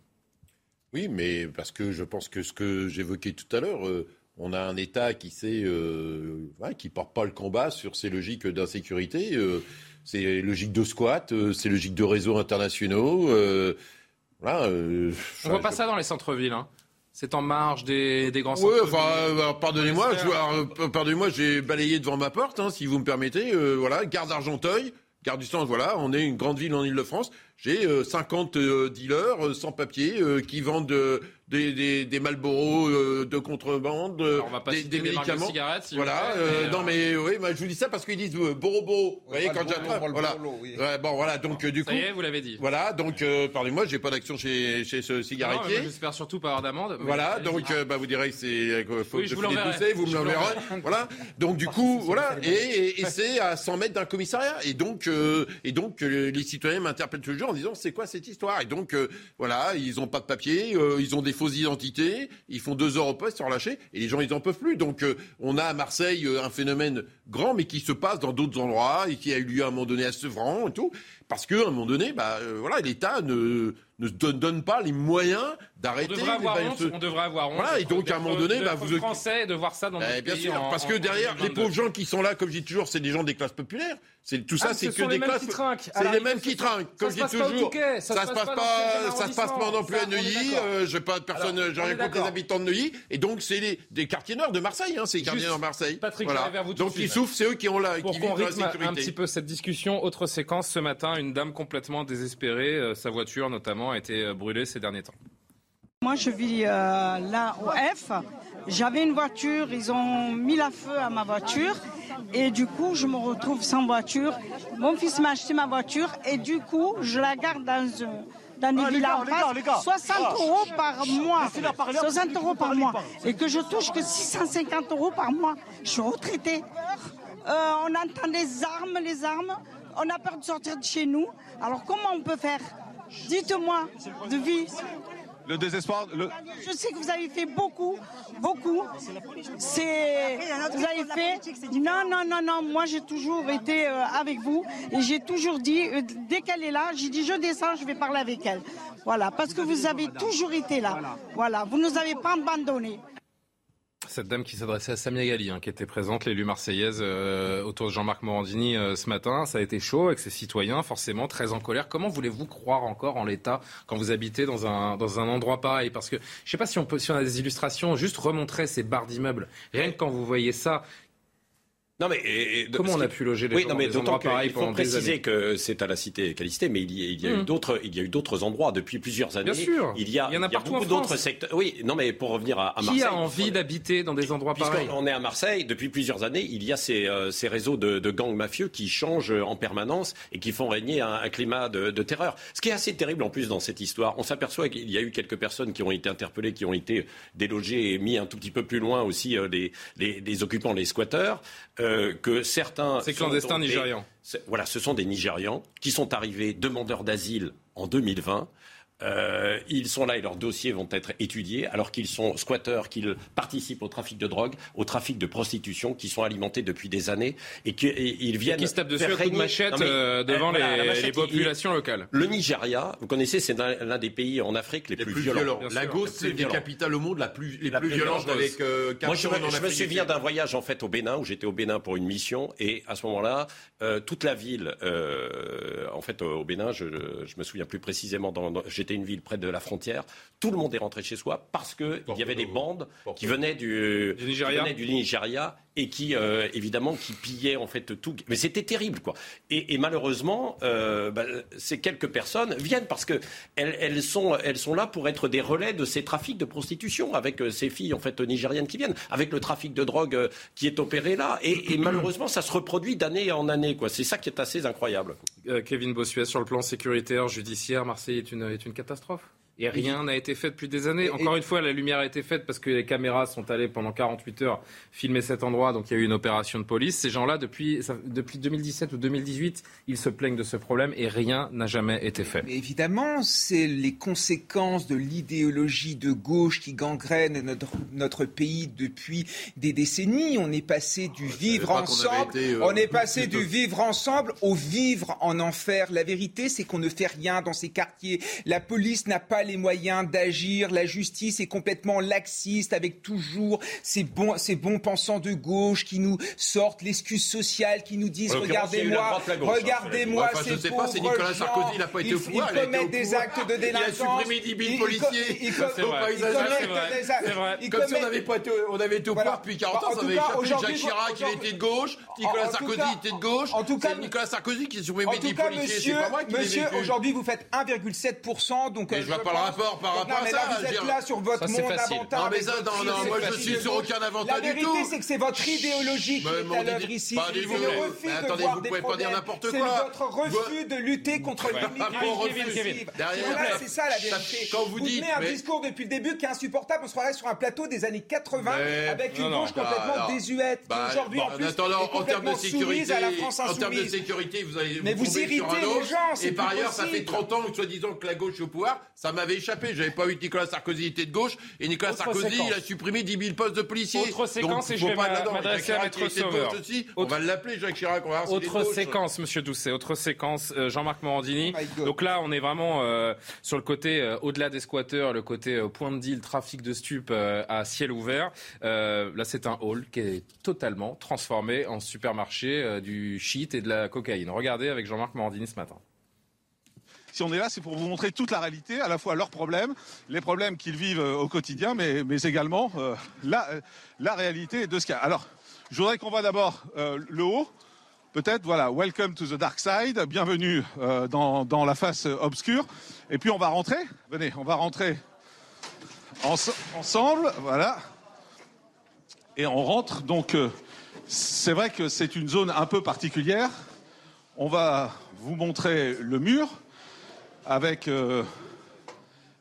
S1: Oui, mais parce que je pense que ce que j'évoquais tout à l'heure, euh, on a un État qui sait, euh, qui porte pas le combat sur ces logiques d'insécurité, euh, ces logiques de squat, ces logiques de réseaux internationaux.
S2: voilà, on voit pas ça dans les centres-villes. Hein. C'est en marge des, des grands
S1: Oui, enfin, euh, pardonnez-moi, euh, pardonnez-moi, j'ai balayé devant ma porte, hein, si vous me permettez. Euh, voilà, gare d'Argenteuil, gare du Sens, voilà, on est une grande ville en Ile-de-France. J'ai 50 dealers sans papier qui vendent des, des, des Malboro euh, de contrebande,
S2: Alors, on va pas
S1: des, des
S2: marques de
S1: médicaments.
S2: cigarettes, vous
S1: voilà. euh, non
S2: euh,
S1: mais oui, je vous dis ça parce qu'ils disent euh, Boro Boro. Vous voyez quand j'attrape, voilà.
S5: oui.
S1: Ouais, bon voilà donc euh, du coup.
S2: Ça y est, vous l'avez dit.
S1: Voilà, donc euh, pardonnez-moi, j'ai pas d'action chez, chez ce cigarettier.
S2: J'espère surtout pas avoir d'amende.
S1: Voilà, donc euh, bah, vous direz que c'est euh, faute
S2: Oui, je vous l'enverrai.
S1: Vous me l'enverrez. Voilà. Donc du coup, voilà, et, c'est à 100 mètres d'un commissariat. Et donc, euh, et donc euh, les citoyens m'interpellent toujours en disant c'est quoi cette histoire? Et donc euh, voilà, ils ont pas de papier, euh, ils ont des fausses identités, ils font deux heures au poste, ils sont relâchés, et les gens ils en peuvent plus. Donc euh, on a à Marseille euh, un phénomène grand, mais qui se passe dans d'autres endroits et qui a eu lieu à un moment donné à Sevran et tout, parce qu'à un moment donné, bah euh, voilà, l'État ne ne donne, donne pas les moyens
S2: On
S1: d'arrêter
S2: devrait avoir
S1: les
S2: honte.
S1: bailleurs-
S2: On devrait avoir honte.
S1: Voilà, et donc, à un moment donné, bah, vous-
S2: français de voir ça dans
S1: Eh, bien
S2: pays
S1: sûr,
S2: en-
S1: parce que derrière, les
S2: 2022.
S1: pauvres gens qui sont là, comme je dis toujours, c'est des gens des classes populaires. C'est tout ça,
S2: Ah,
S1: c'est
S2: ce
S1: que des
S2: les mêmes
S1: classes.
S2: qui trinquent. À
S1: C'est les mêmes qui trinquent. Comme je dis toujours, ça se passe pas, ça se passe pas non plus à Neuilly. euh, Je pas personne, j'ai rien contre les habitants de Neuilly. Et donc, c'est des quartiers nord de Marseille. Hein, c'est les quartiers nord de Marseille.
S2: Patrick, vers vous
S1: Donc, ils souffrent, c'est eux qui ont la,
S2: Pour
S1: qui vivent la
S2: un petit peu cette discussion, autre séquence ce matin, une dame complètement désespérée, euh, sa voiture notamment a été brûlée ces derniers temps.
S10: Moi, je vis euh, là au F. J'avais une voiture, ils ont mis la feu à ma voiture. Et du coup, je me retrouve sans voiture. Mon fils m'a acheté ma voiture et du coup, je la garde dans, un- dans des
S11: Ah, les
S10: villas en
S11: les
S10: face.
S11: gars, les gars.
S10: 60
S11: Ah.
S10: euros par mois.
S11: Laissez-la parler,
S10: 60 euros par mois. Et que je touche que 650 euros par mois. Je suis retraitée. Euh, on entend les armes, les armes. On a peur de sortir de chez nous. Alors comment on peut faire? Dites-moi, de vie.
S11: Le désespoir. Le...
S10: Je sais que vous avez fait beaucoup, beaucoup. C'est, vous avez fait. Non, non, non, non. Moi, j'ai toujours été euh, avec vous et j'ai toujours dit, euh, dès qu'elle est là, j'ai dit, je descends, je vais parler avec elle. Voilà, parce que vous avez toujours été là. Voilà, vous nous avez pas abandonnés.
S2: Cette dame qui s'adressait à Samia Gali, hein, qui était présente, l'élue marseillaise, euh, autour de Jean-Marc Morandini euh, ce matin. Ça a été chaud avec ses citoyens, forcément très en colère. Comment voulez-vous croire encore en l'État quand vous habitez dans un, dans un endroit pareil? Parce que je ne sais pas si on, peut, si on a des illustrations, juste remontrer ces barres d'immeubles. Rien que quand vous voyez ça,
S6: Non, mais, et- et-
S2: Comment on a pu loger les
S6: oui,
S2: gens
S6: non, mais d'autant qu'il faut préciser que c'est à la cité Calisté, mais il y a, il y a eu
S2: Mmh.
S6: d'autres, il y a eu d'autres endroits depuis plusieurs années.
S2: Bien sûr.
S6: Il y a,
S2: Il y en a partout en
S6: beaucoup d'autres secteurs. Oui, non, mais pour revenir à, à Marseille.
S2: qui a envie d'habiter dans des endroits pareils
S6: Puisqu'on est à Marseille, depuis plusieurs années, il y a ces, euh, ces réseaux de, de gangs mafieux qui changent en permanence et qui font régner un, un climat de, de terreur. Ce qui est assez terrible en plus dans cette histoire, on s'aperçoit qu'il y a eu quelques personnes qui ont été interpellées, qui ont été délogées et mis un tout petit peu plus loin aussi euh, les, les, les occupants, les squatteurs, euh, que certains...
S2: Ces clandestins nigérians.
S6: Voilà, ce sont des Nigérians qui sont arrivés demandeurs d'asile en 2020. Euh, ils sont là et leurs dossiers vont être étudiés alors qu'ils sont squatteurs, qu'ils participent au trafic de drogue, au trafic de prostitution, qui sont alimentés depuis des années et qu'ils viennent
S2: qui se tapent dessus
S6: faire
S2: à coups de
S6: régner-
S2: machette
S6: Non, mais,
S2: euh, devant
S6: euh, voilà,
S2: les,
S6: la machette,
S2: les
S6: il-
S2: populations locales.
S6: Le Nigeria, vous connaissez, c'est l'un des pays en Afrique les,
S1: Les
S6: plus,
S1: plus
S6: violents.
S1: violents.
S2: Sûr.
S1: Lagos, c'est des
S6: violents.
S1: capitales au monde la plus, les
S6: La
S1: plus
S6: plus
S1: violentes
S6: violente.
S1: avec euh,
S6: Moi, je, me- je me souviens d'un voyage en fait au Bénin où j'étais au Bénin pour une mission et à ce moment-là, euh, toute la ville, euh, en fait au Bénin, je, je me souviens plus précisément, dans, une ville près de la frontière, tout le monde est rentré chez soi parce que il y avait des bandes qui venaient du,
S2: Du Nigeria.
S6: qui venaient du Nigeria et qui euh, évidemment qui pillaient en fait tout. Mais c'était terrible quoi. Et, et malheureusement, euh, bah, ces quelques personnes viennent parce que elles, elles sont elles sont là pour être des relais de ces trafics de prostitution avec euh, ces filles en fait nigériennes qui viennent, avec le trafic de drogue qui est opéré là. Et, et malheureusement, ça se reproduit d'année en année quoi. C'est ça qui est assez incroyable.
S2: Euh, Kevin Bossuet, sur le plan sécuritaire, judiciaire, Marseille est une, est une catastrophe. Et rien n'a été fait depuis des années. Encore une fois, la lumière a été faite parce que les caméras sont allées pendant 48 heures filmer cet endroit. Donc il y a eu une opération de police. Ces gens-là, depuis, ça- depuis 2017 ou 2018, ils se plaignent de ce problème et rien n'a jamais été fait.
S5: Mais évidemment, c'est les conséquences de l'idéologie de gauche qui gangrène notre, notre pays depuis des décennies. On est passé du vivre ensemble,
S1: été, euh,
S5: on est passé du vivre ensemble au vivre en enfer. La vérité, c'est qu'on ne fait rien dans ces quartiers. La police n'a pas les moyens d'agir. La justice est complètement laxiste avec toujours ces bons, ces bons pensants de gauche qui nous sortent l'excuse sociale, qui nous disent
S6: il
S5: regardez-moi,
S6: hein.
S5: regardez-moi
S1: Enfin, je pas, c'est Nicolas. Sarkozy, il a pas été
S5: Ils-
S1: au pouvoir,
S5: Ils
S1: il au
S5: des
S1: pouvoir.
S5: actes de
S1: Il a
S5: délinquance.
S1: supprimé 10 000
S5: Ils- ils-
S1: policiers. vrai.
S5: ils
S1: Comme si on avait, pas été, on avait été au pouvoir depuis 40
S5: Bah,
S1: ans, ça
S5: tout
S1: avait échappé
S5: aujourd'hui,
S1: Jacques Chirac, il était de gauche, Nicolas Sarkozy était de gauche,
S5: en tout cas,
S1: c'est Nicolas Sarkozy qui a supprimé
S5: En
S1: 10
S5: tout cas,
S1: policiers, c'est
S5: monsieur,
S1: pas moi qui l'ai
S5: monsieur
S1: vécu.
S5: aujourd'hui, vous faites 1,7%. Donc,
S1: Mais
S5: euh,
S1: je vois pas pas le rapport par rapport
S5: non, mais
S1: à
S5: là,
S1: ça.
S5: vous êtes
S1: dire-
S5: là sur votre
S2: Ça, c'est
S5: monde.
S1: Non, mais ça, non, non, moi, je suis sur aucun
S5: La
S1: du
S5: vérité,
S1: tout.
S5: c'est que c'est votre idéologie qui est à l'œuvre ici. C'est
S1: attendez, vous pouvez pas dire n'importe
S5: C'est
S1: quoi.
S5: votre refus de lutter contre l'immigration. Voilà, c'est ça la vérité.
S1: quand vous dites,
S5: tenez un discours depuis le début qui est insupportable. On se croirait sur un plateau des années 80
S1: Mais-
S5: avec une gauche complètement
S1: Alors,
S5: désuète
S1: bah,
S5: aujourd'hui
S1: bon,
S5: en plus
S1: en termes
S5: complètement
S1: de sécurité,
S5: soumise à la France
S1: en termes de
S5: insoumise.
S1: sécurité, vous allez
S5: Mais vous irritez les gens, c'est
S1: Et par ailleurs, ça fait
S5: possible.
S1: 30 ans que soi-disant que la gauche est au pouvoir, ça m'avait échappé. J'avais pas eu que Nicolas Sarkozy était de gauche et Nicolas
S2: Autre
S1: Sarkozy,
S2: séquence.
S1: il a supprimé 10 000 postes de policiers.
S2: Autre séquence,
S1: Donc,
S2: et je vais m'adresser à Maître Sauveur.
S1: On va l'appeler Jacques Chirac. On va
S2: Autre séquence, Monsieur Doucet, autre séquence, euh, Jean-Marc Morandini.
S5: Oh.
S2: Donc là, on est vraiment euh, sur le côté, euh, au-delà des squatteurs, le côté point de deal, trafic de stupes à ciel ouvert. Là, c'est un hall qui est totalement transformé en supermarché du shit et de la cocaïne. Regardez avec Jean-Marc Morandini ce matin.
S11: Si on est là, c'est pour vous montrer toute la réalité, à la fois leurs problèmes, les problèmes qu'ils vivent euh, au quotidien, mais, également euh, la, euh, la réalité de ce qu'il y a. Alors, je voudrais qu'on voit d'abord le haut. Peut-être, voilà, welcome to the dark side, bienvenue dans, la face obscure. Et puis on va rentrer, venez, on va rentrer ense- ensemble, voilà. Et on rentre, donc c'est vrai que c'est une zone un peu particulière. On va vous montrer le mur avec euh,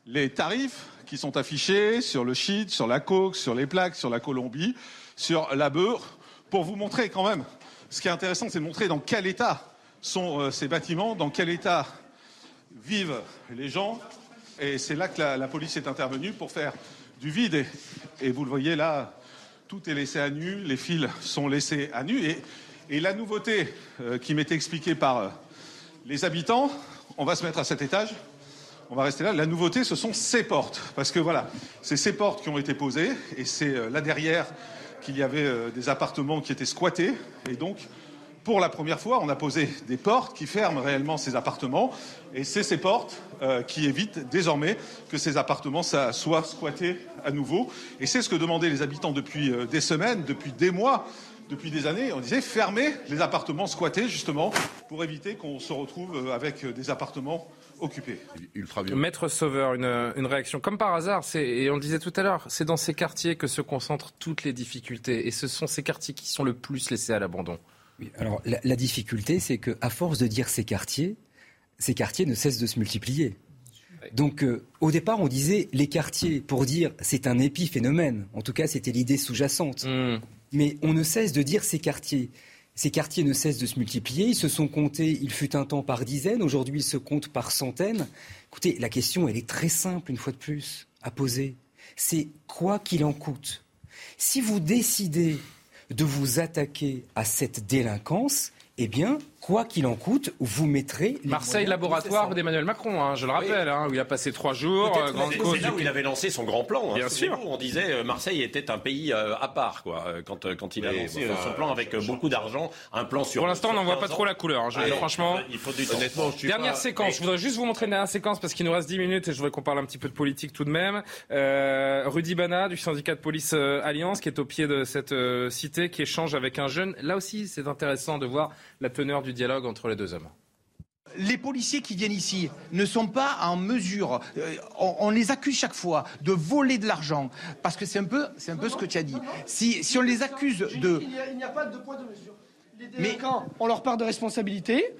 S11: les tarifs qui sont affichés sur le shit, sur la coke, sur les plaques, sur la Colombie, sur la beurre, pour vous montrer quand même. Ce qui est intéressant, c'est de montrer dans quel état sont euh, ces bâtiments, dans quel état vivent les gens. Et c'est là que la, police est intervenue pour faire du vide. Et, vous le voyez là, tout est laissé à nu, les fils sont laissés à nu. Et, la nouveauté euh, qui m'était expliquée par les habitants, on va se mettre à cet étage, on va rester là. La nouveauté, ce sont ces portes. Parce que voilà, c'est ces portes qui ont été posées, et c'est euh, là derrière qu'il y avait euh, des appartements qui étaient squattés. Et donc, pour la première fois, on a posé des portes qui ferment réellement ces appartements. Et c'est ces portes euh, qui évitent désormais que ces appartements soient squattés à nouveau. Et c'est ce que demandaient les habitants depuis des semaines, depuis des mois, depuis des années. On disait fermer les appartements squattés, justement, pour éviter qu'on se retrouve euh, avec euh, des appartements occupés.
S1: Ultra.
S2: Maître Sauveur, une, une réaction. Comme par hasard, et on le disait tout à l'heure, c'est dans ces quartiers que se concentrent toutes les difficultés. Et ce sont ces quartiers qui sont le plus laissés à l'abandon.
S7: Oui, alors la, la difficulté, c'est que à force de dire ces quartiers, ces quartiers ne cessent de se multiplier. Donc euh, au départ, on disait les quartiers pour dire c'est un épiphénomène. En tout cas, c'était l'idée sous-jacente.
S2: Mmh.
S7: Mais on ne cesse de dire ces quartiers. Ces quartiers ne cessent de se multiplier. Ils se sont comptés, il fut un temps par dizaines. Aujourd'hui, ils se comptent par centaines. Écoutez, la question, elle est très simple, une fois de plus, à poser. C'est quoi qu'il en coûte? Si vous décidez de vous attaquer à cette délinquance, eh bien, quoi qu'il en coûte, vous mettrez. les
S2: Marseille, laboratoire d'Emmanuel Macron, hein, je le rappelle, hein, où il a passé trois jours. Euh,
S6: c'est- là où il avait lancé son grand plan. hein.
S2: Bien sûr.
S6: On disait euh, Marseille était un pays euh, à part, quoi, quand, quand il a lancé
S1: enfin,
S6: son plan avec beaucoup d'argent, un plan sur.
S2: Pour l'instant, on n'en voit
S6: 15
S2: pas
S6: ans.
S2: trop la couleur. hein, je- franchement.
S6: il faut du temps.
S1: Honnêtement, je suis
S2: Dernière
S1: pas-
S2: séquence, je voudrais juste vous montrer une dernière séquence parce qu'il nous reste 10 minutes et je voudrais qu'on parle un petit peu de politique tout de même. Euh, Rudy Bana du syndicat de police Alliance qui est au pied de cette euh, cité qui échange avec un jeune. Là aussi, c'est intéressant de voir la teneur du dialogue entre les deux hommes.
S12: Les policiers qui viennent ici ne sont pas en mesure, euh, on, on les accuse chaque fois de voler de l'argent, parce que c'est un peu, c'est un peu ce que tu as dit. Si, si on les accuse de,
S13: Il n'y a, pas de poids de mesure. Les
S12: Mais-
S13: ont leur part de responsabilité,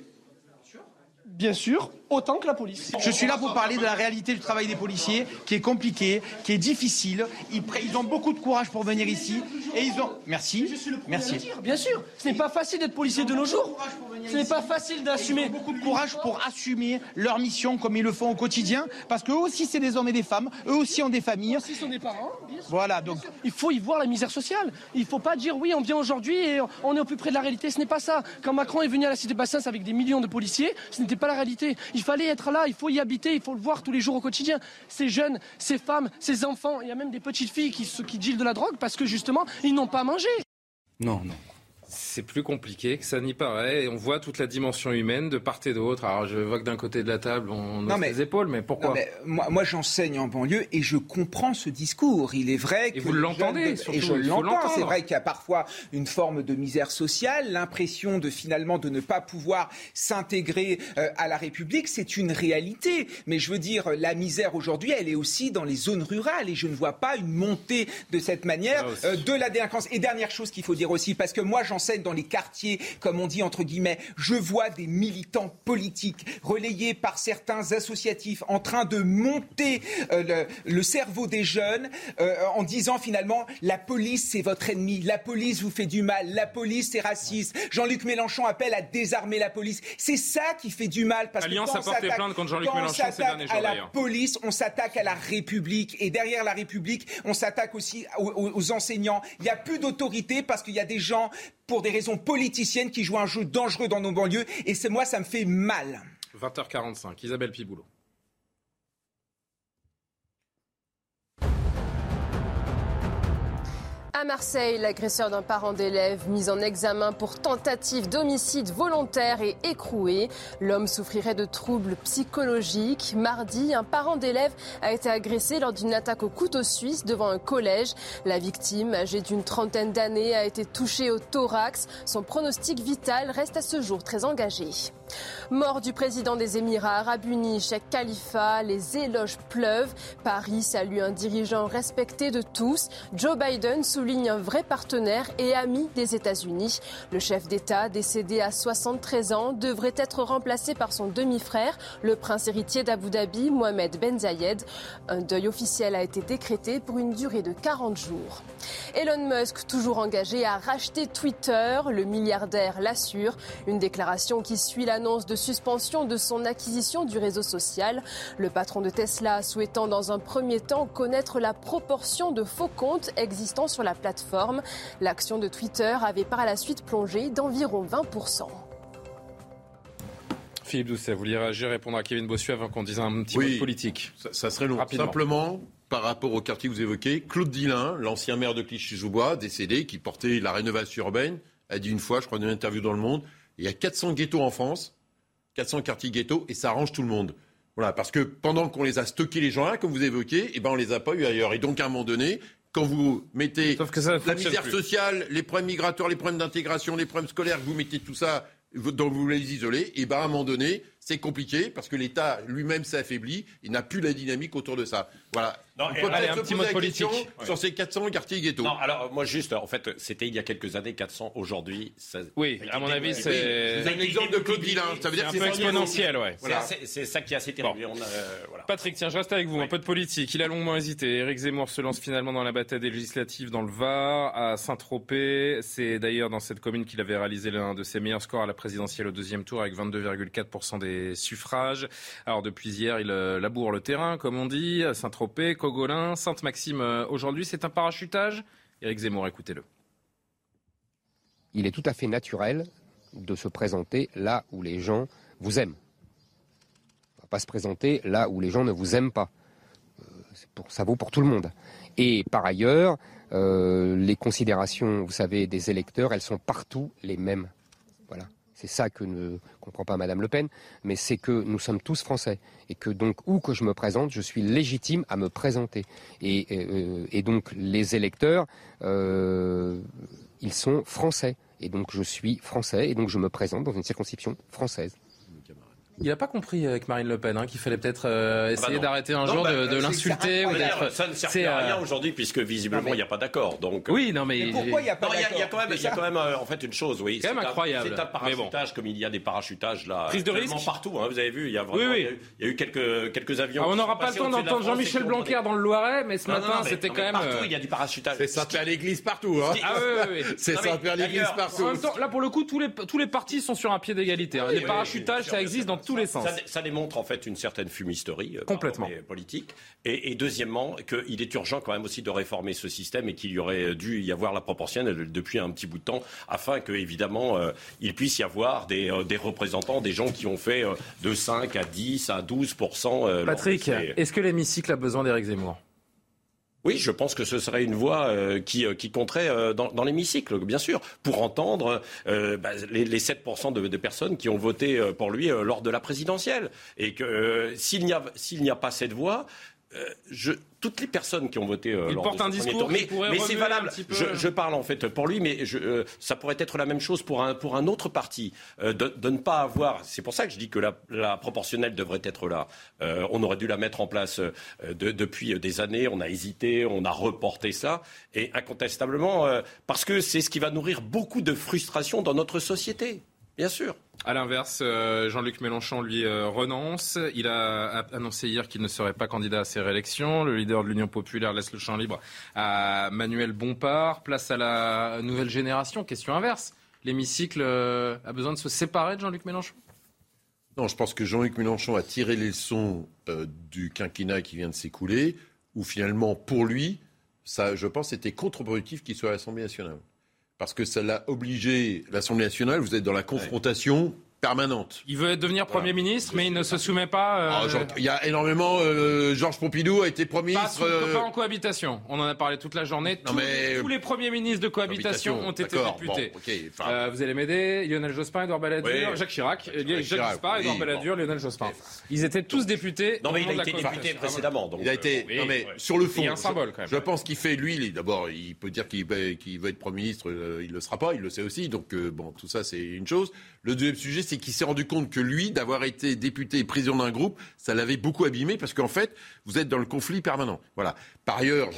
S13: bien sûr, autant que la police.
S12: je suis là pour parler de la réalité du travail des policiers, qui est compliqué, qui est difficile. Ils, ont beaucoup de courage pour venir ici, et ils ont. Merci,
S13: Je suis le premier à le
S12: merci.
S13: dire, bien sûr. Ce n'est pas facile d'être policier de nos jours. Ce n'est pas facile
S12: Ils ont
S13: d'assumer.
S12: beaucoup de courage pour assumer leur mission comme ils le font au quotidien, parce qu'eux aussi c'est des hommes et des femmes, eux aussi ont des familles.
S13: Si sont des parents, bien sûr.
S12: Voilà, donc
S13: Il faut y voir la misère sociale. Il ne faut pas dire oui, on vient aujourd'hui et on est au plus près de la réalité. Ce n'est pas ça. Quand Macron est venu à la cité Bassins avec des millions de policiers, ce n'était pas la réalité. Il fallait être là, il faut y habiter, il faut le voir tous les jours au quotidien. Ces jeunes, ces femmes, ces enfants, il y a même des petites filles qui, qui dealent de la drogue parce que justement, ils n'ont pas mangé.
S7: Non, non.
S2: C'est plus compliqué que ça n'y paraît. Et on voit toute la dimension humaine de part et d'autre. Alors je vois que d'un côté de la table, on a les épaules, mais pourquoi
S5: Moi, moi j'enseigne en banlieue et je comprends ce discours. Il est vrai que.
S2: Et vous l'entendez,
S5: Et je l'entends. C'est vrai qu'il y a parfois une forme de misère sociale, l'impression de finalement de ne pas pouvoir s'intégrer euh, à la République. C'est une réalité. Mais je veux dire, la misère aujourd'hui, elle est aussi dans les zones rurales. Et je ne vois pas une montée de cette manière euh, de la délinquance. Et dernière chose qu'il faut dire aussi, parce que moi, j'en dans les quartiers, comme on dit entre guillemets, je vois des militants politiques relayés par certains associatifs en train de monter euh, le, cerveau des jeunes euh, en disant finalement la police c'est votre ennemi, la police vous fait du mal, la police c'est raciste. Jean-Luc Mélenchon appelle à désarmer la police. C'est ça qui fait du mal parce
S2: Alliance
S5: que
S2: quand a porté plainte contre Jean-Luc Mélenchon ces derniers jours.
S5: À la police, on s'attaque à la République et derrière la République, on s'attaque aussi aux, aux enseignants. Il n'y a plus d'autorité parce qu'il y a des gens pour des raisons politiciennes qui jouent un jeu dangereux dans nos banlieues. Et c'est moi, ça me fait mal.
S2: 20h45, Isabelle Piboulot.
S3: À Marseille, l'agresseur d'un parent d'élève mis en examen pour tentative d'homicide volontaire et écroué. L'homme souffrirait de troubles psychologiques. Mardi, un parent d'élève a été agressé lors d'une attaque au couteau suisse devant un collège. La victime, âgée d'une trentaine d'années, a été touchée au thorax. Son pronostic vital reste à ce jour très engagé. Mort du président des Émirats arabes unis, Sheikh Khalifa, les éloges pleuvent. Paris salue un dirigeant respecté de tous. Joe Biden souligne un vrai partenaire et ami des États-Unis. Le chef d'État, décédé à 73 ans, devrait être remplacé par son demi-frère, le prince héritier d'Abu Dhabi, Mohamed Ben Zayed. Un deuil officiel a été décrété pour une durée de 40 jours. Elon Musk, toujours engagé à racheter Twitter, le milliardaire l'assure. Une déclaration qui suit la annonce de suspension de son acquisition du réseau social. Le patron de Tesla souhaitant dans un premier temps connaître la proportion de faux comptes existant sur la plateforme. L'action de Twitter avait par la suite plongé d'environ 20%.
S2: Philippe Doucet, vous vouliez réagir, répondre à Kevin Bossuet avant qu'on dise un petit mot politique
S1: ça, serait long. Simplement, par rapport au quartier que vous évoquez, Claude Dillin, l'ancien maire de Clichy-Joubois, décédé, qui portait la rénovation urbaine, a dit une fois, je crois, dans une interview dans Le Monde, il y a 400 ghettos en France, 400 quartiers ghettos, et ça arrange tout le monde. Voilà, parce que pendant qu'on les a stockés les gens là, comme vous évoquez, eh ben on les a pas eu ailleurs. Et donc à un moment donné, quand vous mettez la misère sociale, les problèmes migratoires, les problèmes d'intégration, les problèmes scolaires, vous mettez tout ça, donc vous les isolez, et eh ben à un moment donné, c'est compliqué parce que l'État lui-même s'est affaibli, il n'a plus la dynamique autour de ça. Voilà.
S2: Non, On peut un petit mot politique
S1: sur ces 400 quartiers ghettos.
S6: Non, alors moi juste, en fait, c'était il y a quelques années, 400. Aujourd'hui,
S2: oui, à mon avis, c'est.
S1: Vous avez un exemple de Claude Villain.
S2: Ça veut dire c'est un peu exponentiel, ouais.
S6: C'est ça qui est assez terrible. Euh,
S2: Patrick, tiens, je reste avec vous. Un peu de politique. Il a longuement hésité. Éric Zemmour se lance finalement dans la bataille des législatives dans le Var, à Saint-Tropez. C'est d'ailleurs dans cette commune qu'il avait réalisé l'un de ses meilleurs scores à la présidentielle au deuxième tour, avec 22,4% des suffrages. Alors depuis hier, il euh, laboure le terrain, comme on dit, à Cogolin, Sainte-Maxime euh, aujourd'hui. C'est un parachutage Éric Zemmour, écoutez-le.
S14: Il est tout à fait naturel de se présenter là où les gens vous aiment. On ne va pas se présenter là où les gens ne vous aiment pas. Euh, pour, ça vaut pour tout le monde. Et par ailleurs, euh, les considérations, vous savez, des électeurs, elles sont partout les mêmes. Voilà. C'est ça que ne comprend pas Madame Le Pen, mais c'est que nous sommes tous français et que donc où que je me présente, je suis légitime à me présenter. Et, euh, donc les électeurs, euh, ils sont français et donc je suis français et donc je me présente dans une circonscription française.
S2: Il n'a pas compris avec Marine Le Pen hein, qu'il fallait peut-être euh, ah bah essayer d'arrêter un jour de, bah, l'insulter.
S6: Ça ne sert à rien aujourd'hui puisque visiblement il n'y a pas d'accord. Donc
S2: oui, non mais,
S5: pourquoi il n'y a pas
S6: d'accord Il y, a quand même, il y a quand même euh, en fait une chose, oui.
S2: C'est quand même incroyable.
S6: C'est un parachutage comme il y a des parachutages là.
S2: Prise de risque
S6: partout. Hein, vous avez vu, il y a vraiment, il, y a eu, quelques quelques avions.
S2: Ah, on n'aura pas le temps d'entendre Jean-Michel Blanquer dans le Loiret, mais ce matin c'était quand même.
S6: Partout euh, il y a du parachutage.
S1: C'est ça à l'église partout.
S2: Ah oui,
S1: oui. C'est ça à l'église partout. En même
S2: temps, là pour le coup, tous les tous les partis sont sur un pied d'égalité. Les parachutages, ça existe dans tous les sens
S6: démontre en fait une certaine fumisterie
S2: euh, Complètement.
S6: politique. Et, deuxièmement, qu'il est urgent quand même aussi de réformer ce système et qu'il y aurait dû y avoir la proportionnelle depuis un petit bout de temps, afin que évidemment euh, il puisse y avoir des, euh, des, représentants, des gens qui ont fait de 5 à 10 à 12%
S2: Patrick, est-ce que l'hémicycle a besoin d'Éric Zemmour?
S6: Oui, je pense que ce serait une voix euh, qui, euh, qui compterait euh, dans, l'hémicycle, bien sûr, pour entendre bah, les, les, 7% de, de, personnes qui ont voté pour lui lors de la présidentielle. Et que s'il n'y a, s'il n'y a pas cette voix, je, toutes les personnes qui ont voté
S2: euh,
S6: il
S2: lors porte de un discours
S6: mais, mais c'est valable. Je, je, parle en fait pour lui, mais je, euh, ça pourrait être la même chose pour un pour un autre parti euh, de, de, ne pas avoir. C'est pour ça que je dis que la, la proportionnelle devrait être là. Euh, on aurait dû la mettre en place euh, de, depuis des années. On a hésité, on a reporté ça, et incontestablement parce que c'est ce qui va nourrir beaucoup de frustration dans notre société, bien sûr.
S2: À l'inverse, euh, Jean-Luc Mélenchon, lui, euh, renonce. Il a annoncé hier qu'il ne serait pas candidat à ces réélections. Le leader de l'Union populaire laisse le champ libre à Manuel Bompard. Place à la nouvelle génération. Question inverse. L'hémicycle euh, a besoin de se séparer de Jean-Luc Mélenchon?
S1: Non, je pense que Jean-Luc Mélenchon a tiré les leçons du quinquennat qui vient de s'écouler, où finalement, pour lui, ça, je pense, c'était contre-productif qu'il soit à l'Assemblée nationale parce que ça l'a obligé, l'Assemblée nationale, vous êtes dans la confrontation permanente.
S2: Il veut devenir Premier ministre, mais il ne se soumet pas.
S1: Euh... Ah, il y a énormément. Euh, Georges Pompidou a été Premier
S2: pas
S1: ministre.
S2: Euh... Pas, en cohabitation. On en a parlé toute la journée. Non, tous, mais... tous, les premiers ministres de cohabitation, ont été députés. Bon, okay, euh, vous allez m'aider Lionel Jospin, Edouard Balladur, oui. Jacques Chirac, Jacques, Jacques Chirac, oui, Edouard Balladur, bon. Lionel Jospin. Ils étaient tous députés.
S6: Non, mais il a été député précédemment.
S1: Donc il a été. non, mais sur le fond. Il y a un symbole quand même. Je pense qu'il fait lui. D'abord, il peut dire qu'il veut être Premier ministre. Il le sera pas. Il le sait aussi. Donc bon, tout ça, c'est une chose. Le deuxième sujet, c'est qu'il s'est rendu compte que lui, d'avoir été député et président d'un groupe, ça l'avait beaucoup abîmé parce qu'en fait, vous êtes dans le conflit permanent. Voilà. Par ailleurs,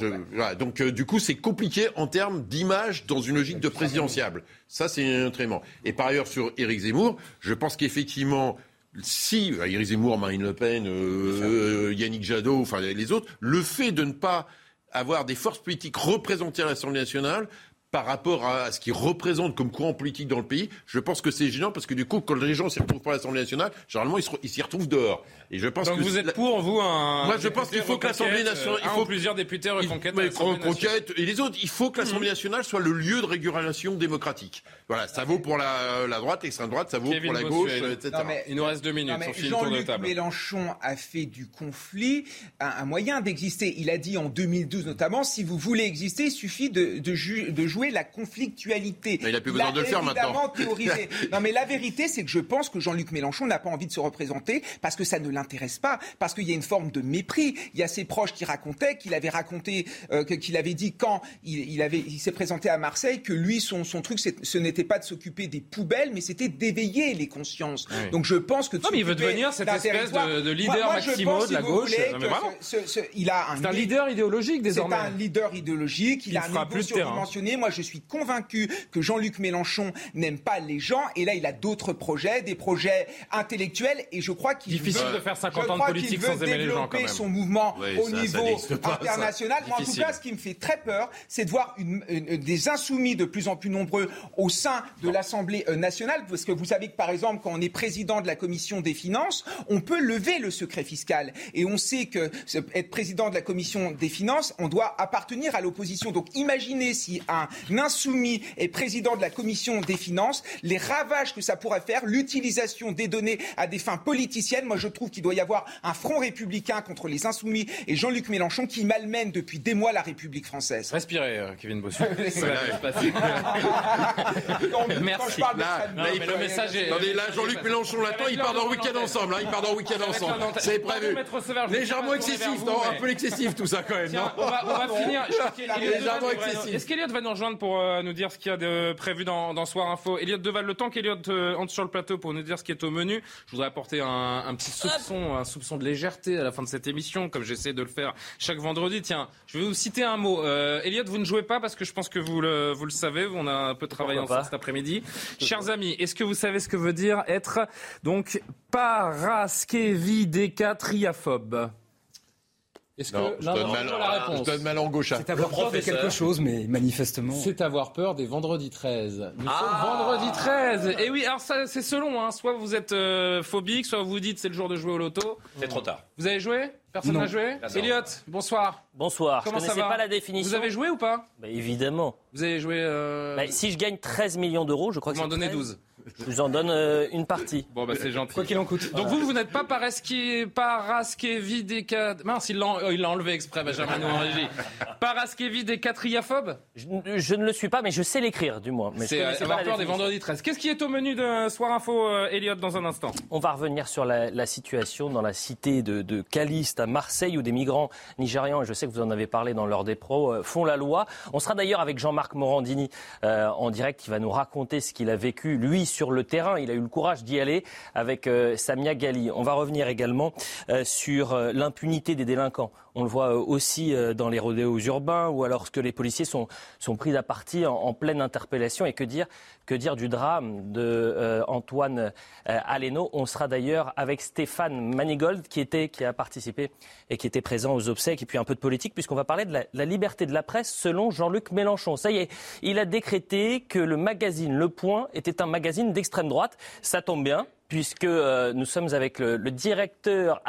S1: donc euh, du coup, c'est compliqué en termes d'image dans une logique de présidentiable. Ça, c'est un élément. Et par ailleurs, sur Éric Zemmour, je pense qu'effectivement, si euh, Éric Zemmour, Marine Le Pen, euh, Yannick Jadot, enfin les autres, le fait de ne pas avoir des forces politiques représentées à l'Assemblée nationale par rapport à ce qu'ils représentent comme courant politique dans le pays, je pense que c'est gênant parce que du coup, quand les gens s'y retrouvent pas à l'Assemblée nationale, généralement, ils s'y retrouvent dehors.
S2: Et je pense Donc que vous êtes pour, vous, un.
S1: Moi, je pense qu'il faut que l'Assemblée nationale.
S2: Il faut plusieurs députés reconquêtent.
S1: Reconquête. Et les autres, il faut que l'Assemblée nationale soit le lieu de régulation démocratique. Voilà, ça vaut pour la, la droite, l'extrême droite, ça vaut
S2: Kevin
S1: pour la
S2: Bossuet.
S1: gauche, etc.
S2: Non, mais, il nous reste deux minutes.
S5: Jean-Luc Mélenchon a fait du conflit un, un moyen d'exister. Il a dit en 2012 notamment, si vous voulez exister, il suffit de, de, ju de jouer la conflictualité
S1: mais il a plus besoin de le faire maintenant.
S5: Théorisé. non, mais la vérité, c'est que je pense que Jean-Luc Mélenchon n'a pas envie de se représenter parce que ça ne l'intéresse pas, parce qu'il y a une forme de mépris. Il y a ses proches qui racontaient qu'il avait raconté, euh, qu'il avait dit quand il, il avait, il s'est présenté à Marseille que lui, son, son truc, ce n'était pas de s'occuper des poubelles, mais c'était d'éveiller les consciences. Oui. Donc je pense que.
S2: Non, mais il veut devenir cette espèce de, de leader moi, moi, Maximo pense, de la si gauche.
S5: Ce, ce, ce, il a un.
S2: C'est un leader idéologique désormais.
S5: C'est un leader idéologique. Il, il a un ego surdimensionné. Moi, je suis convaincu que Jean-Luc Mélenchon n'aime pas les gens. Et là, il a d'autres projets, des projets intellectuels. Et je crois qu'il
S2: difficile
S5: veut,
S2: de faire 50 ans de politique sans aimer les gens. Quand même.
S5: son mouvement oui, au ça, niveau ça international. Moi, en tout cas, ce qui me fait très peur, c'est de voir une, une, des insoumis de plus en plus nombreux au sein de l'Assemblée nationale, parce que vous savez que par exemple, quand on est président de la commission des finances, on peut lever le secret fiscal. Et on sait que être président de la commission des finances, on doit appartenir à l'opposition. Donc, imaginez si un insoumis est président de la commission des finances, les ravages que ça pourrait faire, l'utilisation des données à des fins politiciennes. Moi, je trouve qu'il doit y avoir un front républicain contre les insoumis et Jean-Luc Mélenchon qui malmène depuis des mois la République française.
S2: Respirez, euh, Kevin Bossuet. Merci.
S1: Là, là, il le message est... Attendez, là, Jean-Luc Mélenchon l'attend, il part dans le week-end ensemble. Hein, il part dans le week-end ensemble. C'est prévu. Légèrement excessif, non Un peu excessif tout ça quand même.
S2: Tiens, on, va, on va finir. Légèrement excessif. Est-ce qu'Eliott va nous rejoindre pour euh, nous dire ce qu'il y a de prévu dans, dans Soir Info Eliott Deval, le temps qu'Eliott euh, entre sur le plateau pour nous dire ce qui est au menu. Je voudrais apporter un, un petit soupçon, un soupçon de légèreté à la fin de cette émission, comme j'essaie de le faire chaque vendredi. Tiens, je vais vous citer un mot. Euh, Eliott, vous ne jouez pas parce que je pense que vous le, vous le savez. On a un peu travaillé ensemble cet après-midi. Chers amis, est-ce que vous savez ce que veut dire être donc paraskevidécatriaphobe
S1: est-ce que je donne, mal, la réponse. je donne ma langue au chat.
S7: C'est avoir peur de quelque chose, mais manifestement.
S2: C'est avoir peur des vendredis 13. Nous ah sommes vendredi 13. Et oui, alors ça, c'est selon. Hein. Soit vous êtes euh, phobique, soit vous dites c'est le jour de jouer au loto.
S6: C'est trop tard.
S2: Vous avez joué Personne n'a joué Elliot, bonsoir.
S15: Bonsoir.
S2: Comment
S15: je
S2: ça
S15: connaissais
S2: va
S15: pas la définition.
S2: Vous avez joué ou pas
S15: bah, Évidemment.
S2: Vous avez joué. Euh...
S15: Bah, si je gagne 13 millions d'euros, je crois
S2: vous
S15: que
S2: m'en donnez 12.
S15: Je vous en donne euh, une partie.
S2: Bon, bah c'est gentil.
S7: Quoi qu'il en coûte.
S2: Donc vous, vous n'êtes pas Paraskevi des Mince, il l'a il l'a enlevé exprès, Benjamin nous en régie. Paraskevi des Catriaphobes
S15: je, je, ne le suis pas, mais je sais l'écrire, du moins.
S2: C'est avoir peur des vendredis 13. Qu'est-ce qui est au menu de Soir Info, euh, Elliot, dans un instant?
S15: On va revenir sur la, la situation dans la cité de, de Caliste, à Marseille, où des migrants nigérians, et je sais que vous en avez parlé dans l'heure des pros, euh, font la loi. On sera d'ailleurs avec Jean-Marc Morandini euh, en direct, qui va nous raconter ce qu'il a vécu, lui, sur le terrain. Il a eu le courage d'y aller avec euh, Samia Gali. On va revenir également euh, sur euh, l'impunité des délinquants. On le voit aussi dans les rodéos urbains ou alors que les policiers sont, sont pris à partie en, en, pleine interpellation. Et que dire, que dire du drame de Antoine Aleno? On sera d'ailleurs avec Stéphane Manigold qui, était, qui a participé et qui était présent aux obsèques. Et puis un peu de politique puisqu'on va parler de la, liberté de la presse selon Jean-Luc Mélenchon. Ça y est, il a décrété que le magazine Le Point était un magazine d'extrême droite. Ça tombe bien, puisque euh, nous sommes avec le directeur